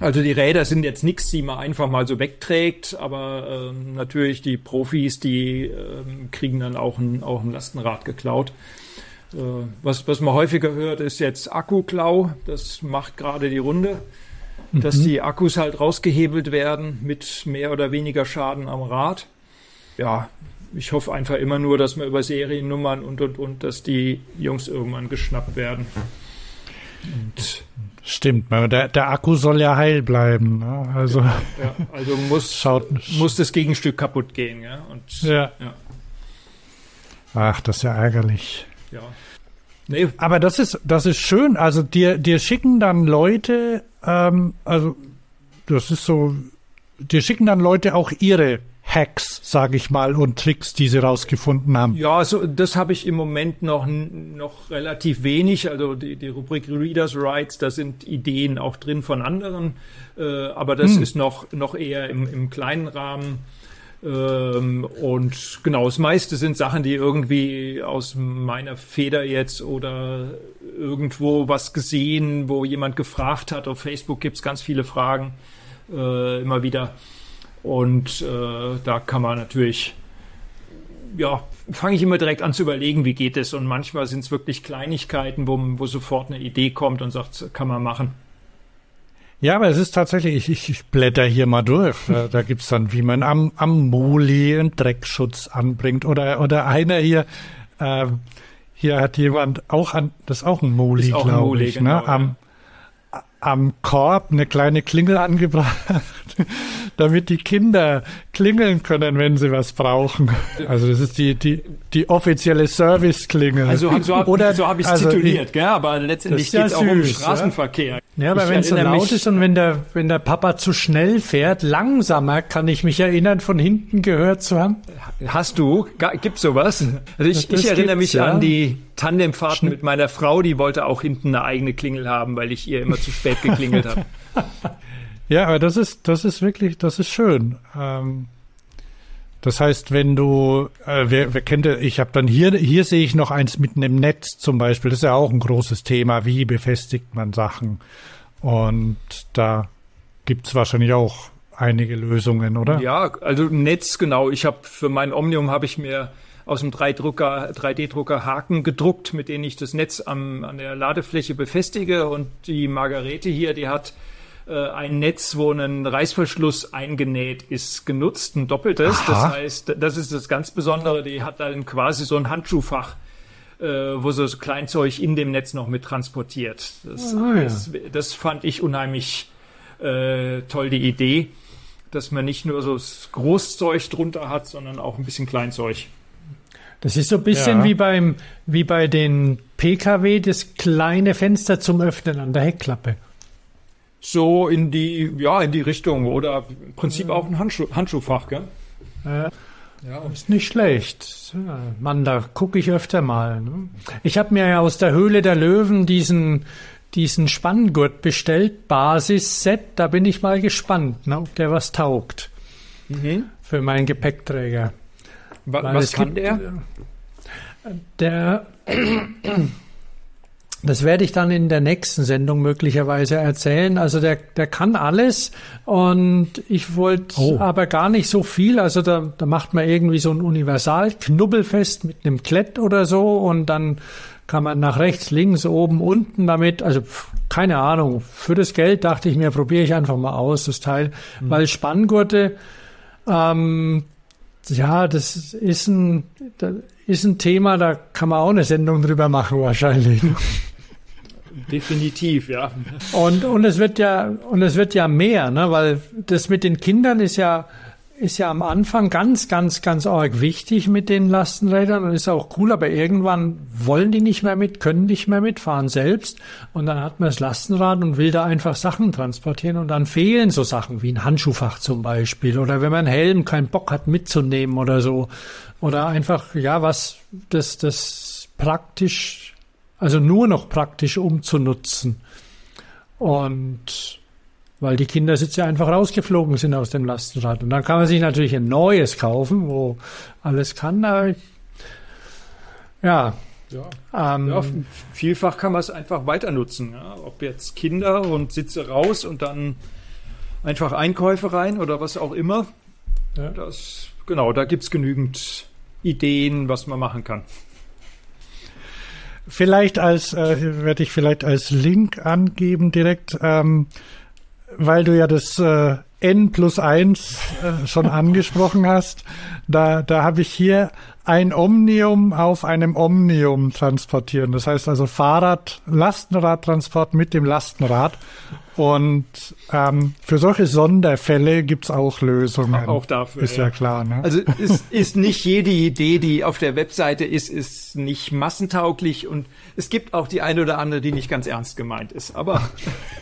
Also die Räder sind jetzt nichts, die man einfach mal so wegträgt, aber ähm, natürlich die Profis, die ähm, kriegen dann auch ein, auch ein Lastenrad geklaut. Äh, was, was man häufiger hört, ist jetzt Akkuklau. Das macht gerade die Runde, mhm. dass die Akkus halt rausgehebelt werden mit mehr oder weniger Schaden am Rad. Ja, ich hoffe einfach immer nur, dass man über Seriennummern und und und, dass die Jungs irgendwann geschnappt werden. Und Stimmt, der, der Akku soll ja heil bleiben. Ne? Also, ja, also muss, (laughs) schaut, muss das Gegenstück kaputt gehen. Ja? Und, ja. ja. Ach, das ist ja ärgerlich. Ja. Nee. Aber das ist, das ist schön. Also dir, dir schicken dann Leute, ähm, also das ist so, dir schicken dann Leute auch ihre Hacks, sage ich mal, und Tricks, die sie rausgefunden haben? Ja, also das habe ich im Moment noch noch relativ wenig. Also die, die Rubrik Readers Rights, da sind Ideen auch drin von anderen, äh, aber das hm. ist noch noch eher im, im kleinen Rahmen. Ähm, und genau, das meiste sind Sachen, die irgendwie aus meiner Feder jetzt oder irgendwo was gesehen, wo jemand gefragt hat. Auf Facebook gibt's ganz viele Fragen äh, immer wieder. Und äh, da kann man natürlich, ja, fange ich immer direkt an zu überlegen, wie geht es. Und manchmal sind es wirklich Kleinigkeiten, wo, wo sofort eine Idee kommt und sagt, kann man machen. Ja, aber es ist tatsächlich, ich, ich blätter hier mal durch. Da, da gibt's dann, wie man am, am Moli einen Dreckschutz anbringt. Oder, oder einer hier, äh, hier hat jemand auch an, das ist auch ein Moli, glaube ich, ne? genau, ne? Am, am Korb eine kleine Klingel angebracht, (laughs) damit die Kinder klingeln können, wenn sie was brauchen. Also das ist die, die, die offizielle Service-Klingel. Also so, Oder, so habe ich es also tituliert, gell? aber letztendlich geht es ja auch um Straßenverkehr. Ja, aber wenn es so laut ist und wenn der, wenn der Papa zu schnell fährt, langsamer, kann ich mich erinnern, von hinten gehört zu haben. Hast du? Gibt sowas? Also ich, ich erinnere mich ja. an die Tandemfahrten mit meiner Frau, die wollte auch hinten eine eigene Klingel haben, weil ich ihr immer zu spät geklingelt habe. (laughs) Ja, aber das ist, das ist wirklich, das ist schön. Ähm, das heißt, wenn du, äh, wer, wer kennt, ich habe dann hier, hier sehe ich noch eins mitten im Netz zum Beispiel. Das ist ja auch ein großes Thema. Wie befestigt man Sachen? Und da gibt's wahrscheinlich auch einige Lösungen, oder? Ja, also Netz genau. Ich habe für mein Omnium habe ich mir aus dem 3D-Drucker 3D-Drucker Haken gedruckt, mit denen ich das Netz am, an der Ladefläche befestige. Und die Margarete hier, die hat äh, ein Netz, wo ein Reißverschluss eingenäht ist, genutzt, ein doppeltes. Aha. Das heißt, das ist das ganz Besondere. Die hat dann quasi so ein Handschuhfach äh, wo so Kleinzeug in dem Netz noch mit transportiert. Das, oh, ja. das, das, fand ich unheimlich äh, toll, die Idee, dass man nicht nur so das Großzeug drunter hat, sondern auch ein bisschen Kleinzeug. Das ist so ein bisschen ja. wie beim, wie bei den PKW, das kleine Fenster zum Öffnen an der Heckklappe. So in die, ja, in die Richtung oder im Prinzip auch ein Handschuh, Handschuhfach, gell? Äh, ja. Ist nicht schlecht. Ja, Mann, da gucke ich öfter mal. Ne? Ich habe mir ja aus der Höhle der Löwen diesen, diesen Spanngurt bestellt, Basis-Set. Da bin ich mal gespannt, ne, ob der was taugt mhm. für meinen Gepäckträger. Wa was kann gibt, der? Der das werde ich dann in der nächsten Sendung möglicherweise erzählen. Also der, der kann alles und ich wollte oh. aber gar nicht so viel. Also da, da macht man irgendwie so ein Universal-Knubbelfest mit einem Klett oder so und dann kann man nach rechts, links, oben, unten damit. Also keine Ahnung. Für das Geld dachte ich mir, probiere ich einfach mal aus, das Teil. Mhm. Weil Spanngurte, ähm, ja, das ist ein, das ist ein Thema, da kann man auch eine Sendung drüber machen wahrscheinlich. (laughs) Definitiv, ja. Und, und es wird ja, und es wird ja mehr, ne, weil das mit den Kindern ist ja, ist ja am Anfang ganz, ganz, ganz arg wichtig mit den Lastenrädern und ist auch cool, aber irgendwann wollen die nicht mehr mit, können nicht mehr mitfahren selbst und dann hat man das Lastenrad und will da einfach Sachen transportieren und dann fehlen so Sachen wie ein Handschuhfach zum Beispiel oder wenn man einen Helm keinen Bock hat mitzunehmen oder so oder einfach, ja, was, das, das praktisch also nur noch praktisch umzunutzen. Und weil die Kindersitze einfach rausgeflogen sind aus dem Lastenrad. Und dann kann man sich natürlich ein neues kaufen, wo alles kann. Aber ja. Ja. Ähm, ja, vielfach kann man es einfach weiter nutzen. Ja? Ob jetzt Kinder und Sitze raus und dann einfach Einkäufe rein oder was auch immer. Ja. Das, genau, da gibt es genügend Ideen, was man machen kann. Vielleicht als, äh, werde ich vielleicht als Link angeben direkt, ähm, weil du ja das äh, N plus eins äh, schon angesprochen hast. Da, da habe ich hier ein Omnium auf einem Omnium transportieren. Das heißt also Fahrrad, Lastenradtransport mit dem Lastenrad. Und ähm, für solche Sonderfälle gibt's auch Lösungen. Auch dafür. Ist ja, ja klar. Ne? Also ist, ist nicht jede Idee, die auf der Webseite ist, ist nicht massentauglich und es gibt auch die eine oder andere, die nicht ganz ernst gemeint ist. Aber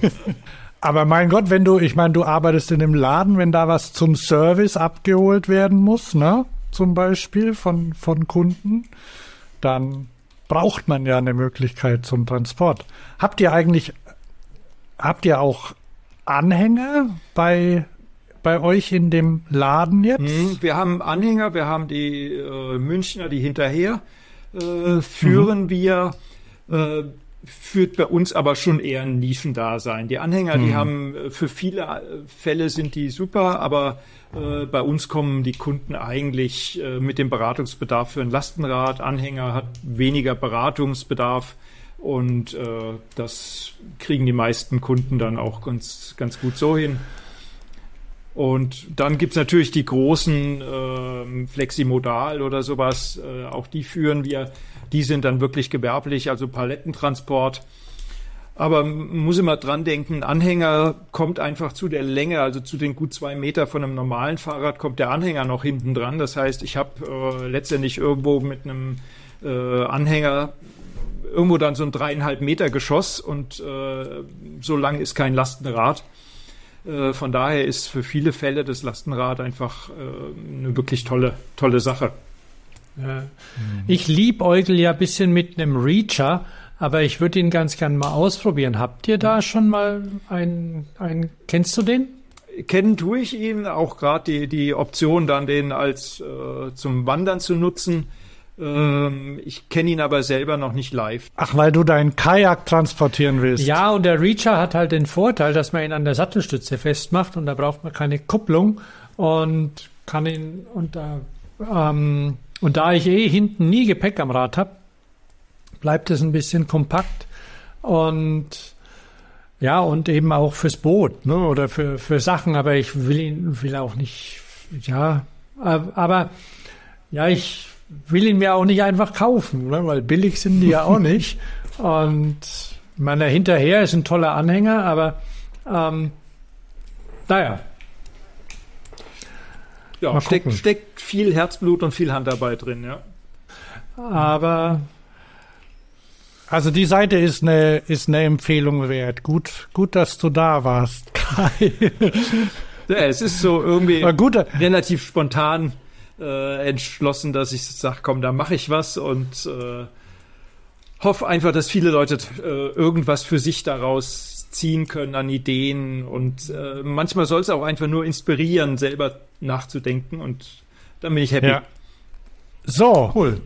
(laughs) Aber mein Gott, wenn du, ich meine, du arbeitest in einem Laden, wenn da was zum Service abgeholt werden muss, ne, zum Beispiel von, von Kunden, dann braucht man ja eine Möglichkeit zum Transport. Habt ihr eigentlich Habt ihr auch Anhänger bei bei euch in dem Laden jetzt? Mhm, wir haben Anhänger, wir haben die äh, Münchner, die hinterher äh, führen mhm. wir. Äh, führt bei uns aber schon eher ein Nischendasein. Die Anhänger, mhm. die haben äh, für viele äh, Fälle sind die super, aber äh, bei uns kommen die Kunden eigentlich äh, mit dem Beratungsbedarf für ein Lastenrad. Anhänger hat weniger Beratungsbedarf und äh, das kriegen die meisten Kunden dann auch ganz, ganz gut so hin. Und dann gibt's natürlich die großen äh, Fleximodal oder sowas, äh, auch die führen wir. Die sind dann wirklich gewerblich, also Palettentransport. Aber muss immer dran denken, Anhänger kommt einfach zu der Länge, also zu den gut zwei Meter von einem normalen Fahrrad kommt der Anhänger noch hinten dran. Das heißt, ich habe äh, letztendlich irgendwo mit einem äh, Anhänger irgendwo dann so ein dreieinhalb Meter Geschoss und äh, so lang ist kein Lastenrad. Äh, von daher ist für viele Fälle das Lastenrad einfach äh, eine wirklich tolle, tolle Sache. Ja. Ich liebäugel ja ein bisschen mit einem Reacher, aber ich würde ihn ganz gern mal ausprobieren. Habt ihr da schon mal einen, einen kennst du den? Kennen tue ich ihn, auch gerade die, die Option, dann den als äh, zum Wandern zu nutzen ähm, ich kenne ihn aber selber noch nicht live. Ach, weil du deinen Kajak transportieren willst. Ja, und der Reacher hat halt den Vorteil, dass man ihn an der Sattelstütze festmacht und da braucht man keine Kupplung und kann ihn und da ähm, und da ich eh hinten nie Gepäck am Rad habe, bleibt es ein bisschen kompakt und ja und eben auch fürs Boot ne, oder für für Sachen, aber ich will ihn will auch nicht ja, aber ja ich will ihn mir auch nicht einfach kaufen, ne? weil billig sind die ja auch (laughs) nicht. Und meiner hinterher ist ein toller Anhänger, aber ähm, naja. Ja, steckt, steckt viel Herzblut und viel Handarbeit drin, ja. Aber Also die Seite ist eine, ist eine Empfehlung wert. Gut, gut, dass du da warst, Kai. (laughs) ja, es ist so irgendwie gut, relativ spontan äh, entschlossen, dass ich sage, komm, da mache ich was und äh, hoffe einfach, dass viele Leute äh, irgendwas für sich daraus ziehen können an Ideen und äh, manchmal soll es auch einfach nur inspirieren, selber nachzudenken und dann bin ich happy. Ja. So, cool.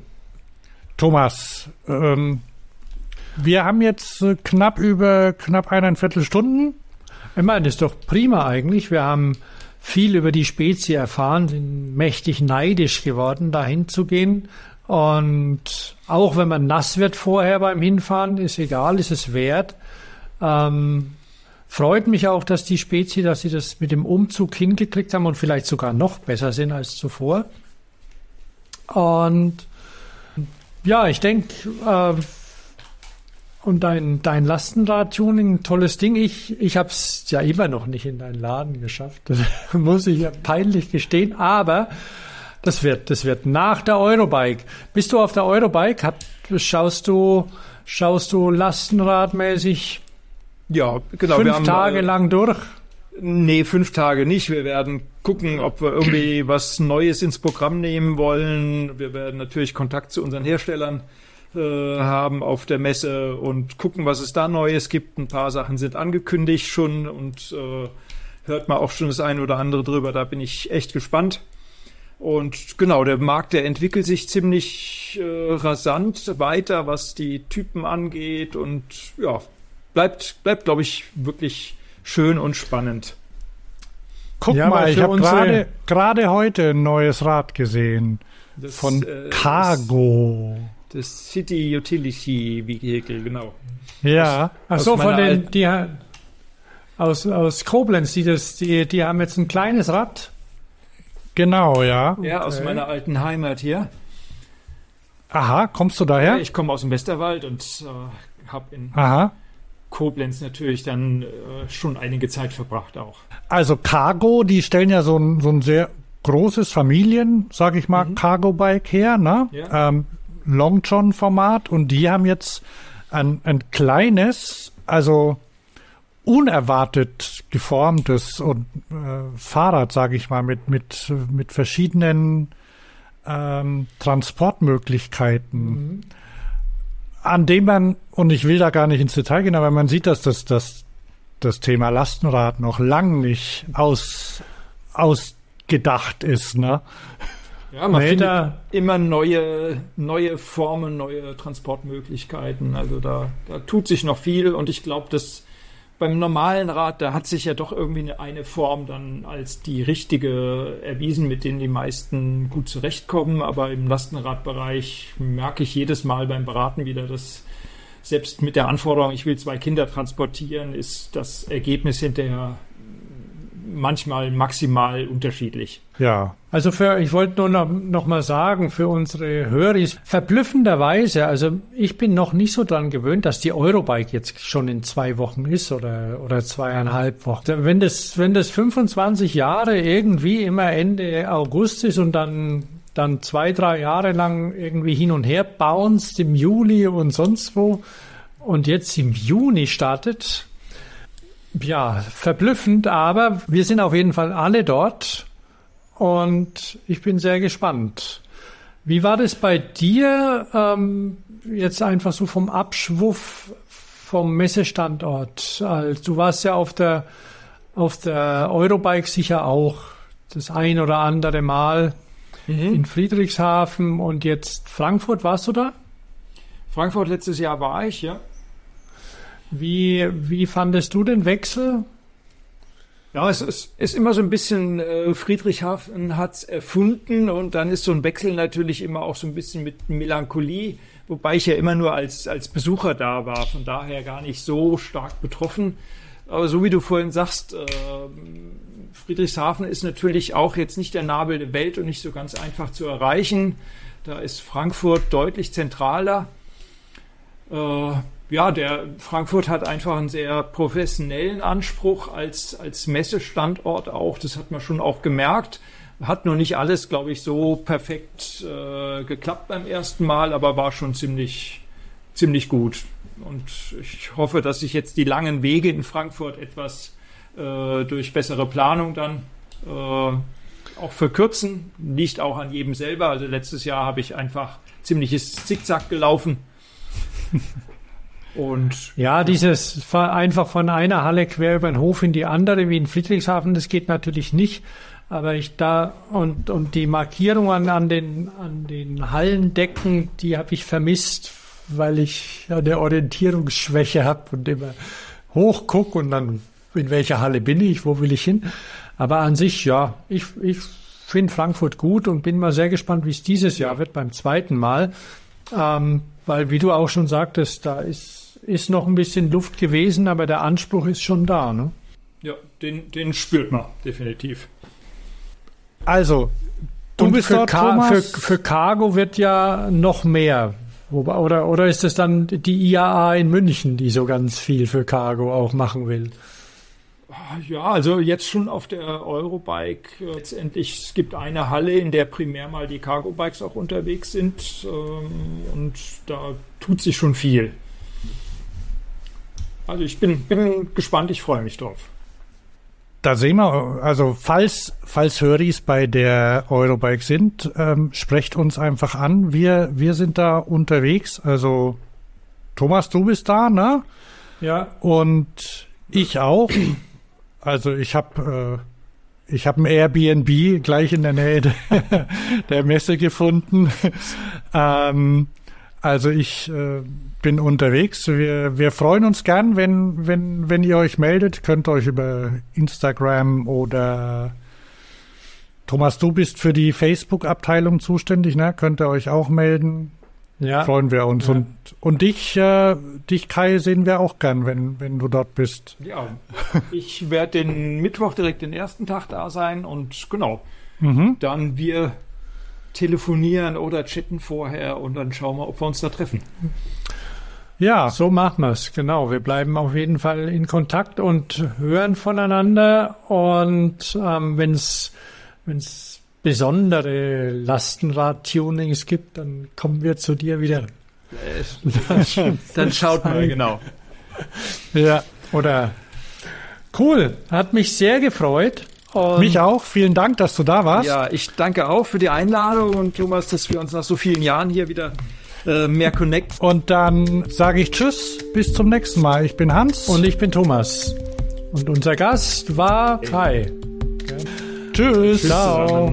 Thomas, ähm, wir haben jetzt äh, knapp über knapp eineinviertel Stunden. Ich meine, das ist doch prima eigentlich. Wir haben viel über die Spezie erfahren, sind mächtig neidisch geworden, dahin zu gehen. Und auch wenn man nass wird vorher beim Hinfahren, ist egal, ist es wert. Ähm, freut mich auch, dass die Spezie, dass sie das mit dem Umzug hingekriegt haben und vielleicht sogar noch besser sind als zuvor. Und ja, ich denke, äh, und dein, dein Lastenrad-Tuning, tolles Ding. Ich, ich habe es ja immer noch nicht in deinen Laden geschafft. Das (laughs) muss ich ja peinlich gestehen. Aber das wird, das wird nach der Eurobike. Bist du auf der Eurobike? Hat, schaust du, schaust du lastenradmäßig ja, genau, fünf haben, Tage äh, lang durch? Nee, fünf Tage nicht. Wir werden gucken, ob wir irgendwie was Neues ins Programm nehmen wollen. Wir werden natürlich Kontakt zu unseren Herstellern äh, haben auf der Messe und gucken, was es da Neues gibt. Ein paar Sachen sind angekündigt schon und äh, hört man auch schon das eine oder andere drüber. Da bin ich echt gespannt. Und genau, der Markt, der entwickelt sich ziemlich äh, rasant weiter, was die Typen angeht und ja, bleibt, bleibt, glaube ich, wirklich schön und spannend. Guck ja, mal, ich habe gerade gerade heute ein neues Rad gesehen das, von äh, Cargo. Das City Utility Vehicle, genau. Ja. Ach so, von den, die, aus, aus Koblenz, die das, die, die haben jetzt ein kleines Rad. Genau, ja. Ja, aus meiner alten Heimat hier. Aha, kommst du daher? Ich komme aus dem Westerwald und äh, habe in Aha. Koblenz natürlich dann äh, schon einige Zeit verbracht auch. Also Cargo, die stellen ja so ein, so ein sehr großes Familien, sag ich mal, mhm. Cargo-Bike her, ne? Ja. Ähm, Long John Format und die haben jetzt ein, ein kleines, also unerwartet geformtes und äh, Fahrrad, sage ich mal, mit mit mit verschiedenen ähm, Transportmöglichkeiten, mhm. an dem man und ich will da gar nicht ins Detail gehen, aber man sieht, dass das das das Thema Lastenrad noch lang nicht aus ausgedacht ist, ne? Ja, man nee, findet immer neue, neue Formen, neue Transportmöglichkeiten. Also da, da tut sich noch viel und ich glaube, dass beim normalen Rad, da hat sich ja doch irgendwie eine Form dann als die richtige erwiesen, mit denen die meisten gut zurechtkommen. Aber im Lastenradbereich merke ich jedes Mal beim Beraten wieder, dass selbst mit der Anforderung, ich will zwei Kinder transportieren, ist das Ergebnis hinterher manchmal maximal unterschiedlich. Ja. Also für, ich wollte nur noch, noch mal sagen, für unsere Hörer verblüffenderweise, also ich bin noch nicht so dran gewöhnt, dass die Eurobike jetzt schon in zwei Wochen ist oder, oder zweieinhalb Wochen. Wenn das, wenn das 25 Jahre irgendwie immer Ende August ist und dann dann zwei, drei Jahre lang irgendwie hin und her bounced im Juli und sonst wo und jetzt im Juni startet, ja, verblüffend, aber wir sind auf jeden Fall alle dort und ich bin sehr gespannt. Wie war das bei dir ähm, jetzt einfach so vom Abschwuff vom Messestandort? Also, du warst ja auf der auf der Eurobike sicher auch das ein oder andere Mal mhm. in Friedrichshafen und jetzt Frankfurt. Warst du da? Frankfurt letztes Jahr war ich, ja. Wie, wie fandest du den Wechsel? Ja, es ist, ist immer so ein bisschen, äh, Friedrichshafen hat's erfunden und dann ist so ein Wechsel natürlich immer auch so ein bisschen mit Melancholie, wobei ich ja immer nur als, als Besucher da war, von daher gar nicht so stark betroffen. Aber so wie du vorhin sagst, äh, Friedrichshafen ist natürlich auch jetzt nicht der Nabel der Welt und nicht so ganz einfach zu erreichen. Da ist Frankfurt deutlich zentraler. Äh, ja, der Frankfurt hat einfach einen sehr professionellen Anspruch als, als Messestandort auch. Das hat man schon auch gemerkt. Hat noch nicht alles, glaube ich, so perfekt äh, geklappt beim ersten Mal, aber war schon ziemlich, ziemlich gut. Und ich hoffe, dass sich jetzt die langen Wege in Frankfurt etwas äh, durch bessere Planung dann äh, auch verkürzen. Liegt auch an jedem selber. Also letztes Jahr habe ich einfach ziemliches Zickzack gelaufen. (laughs) Und ja, dieses einfach von einer Halle quer über den Hof in die andere, wie in Friedrichshafen, das geht natürlich nicht. Aber ich da und, und die Markierungen an den, an den Hallendecken, die habe ich vermisst, weil ich eine Orientierungsschwäche habe und immer hoch gucke und dann in welcher Halle bin ich, wo will ich hin. Aber an sich, ja, ich, ich finde Frankfurt gut und bin mal sehr gespannt, wie es dieses Jahr wird beim zweiten Mal. Ähm, weil, wie du auch schon sagtest, da ist, ist noch ein bisschen Luft gewesen, aber der Anspruch ist schon da. Ne? Ja, den, den spürt man definitiv. Also, du Und bist für, dort, Ka für, für Cargo wird ja noch mehr. Oder, oder ist es dann die IAA in München, die so ganz viel für Cargo auch machen will? Ja, also jetzt schon auf der Eurobike letztendlich. Es gibt eine Halle, in der primär mal die Cargo Bikes auch unterwegs sind. Ähm, und da tut sich schon viel. Also ich bin, bin gespannt, ich freue mich drauf da sehen wir, also falls, falls Höris bei der Eurobike sind, ähm, sprecht uns einfach an. Wir, wir sind da unterwegs. Also Thomas, du bist da, ne? Ja. Und ich auch. Also ich habe äh, ich habe ein Airbnb gleich in der Nähe der, (laughs) der Messe gefunden. ähm, also ich äh, bin unterwegs. Wir, wir freuen uns gern, wenn, wenn, wenn ihr euch meldet. Könnt euch über Instagram oder Thomas, du bist für die Facebook-Abteilung zuständig, ne? Könnt ihr euch auch melden. Ja. Freuen wir uns. Ja. Und, und dich, äh, dich, Kai, sehen wir auch gern, wenn, wenn du dort bist. Ja, ich werde den Mittwoch direkt den ersten Tag da sein und genau. Mhm. Dann wir telefonieren oder chatten vorher und dann schauen wir, ob wir uns da treffen. Ja, so machen wir es. Genau. Wir bleiben auf jeden Fall in Kontakt und hören voneinander. Und ähm, wenn es besondere Lastenrad-Tunings gibt, dann kommen wir zu dir wieder. dann schaut mal, genau. Ja, oder cool. Hat mich sehr gefreut. Und mich auch. Vielen Dank, dass du da warst. Ja, ich danke auch für die Einladung und Thomas, dass wir uns nach so vielen Jahren hier wieder äh, mehr Connect. Und dann sage ich Tschüss, bis zum nächsten Mal. Ich bin Hans. Und ich bin Thomas. Und unser Gast war Kai. Tschüss. Ciao.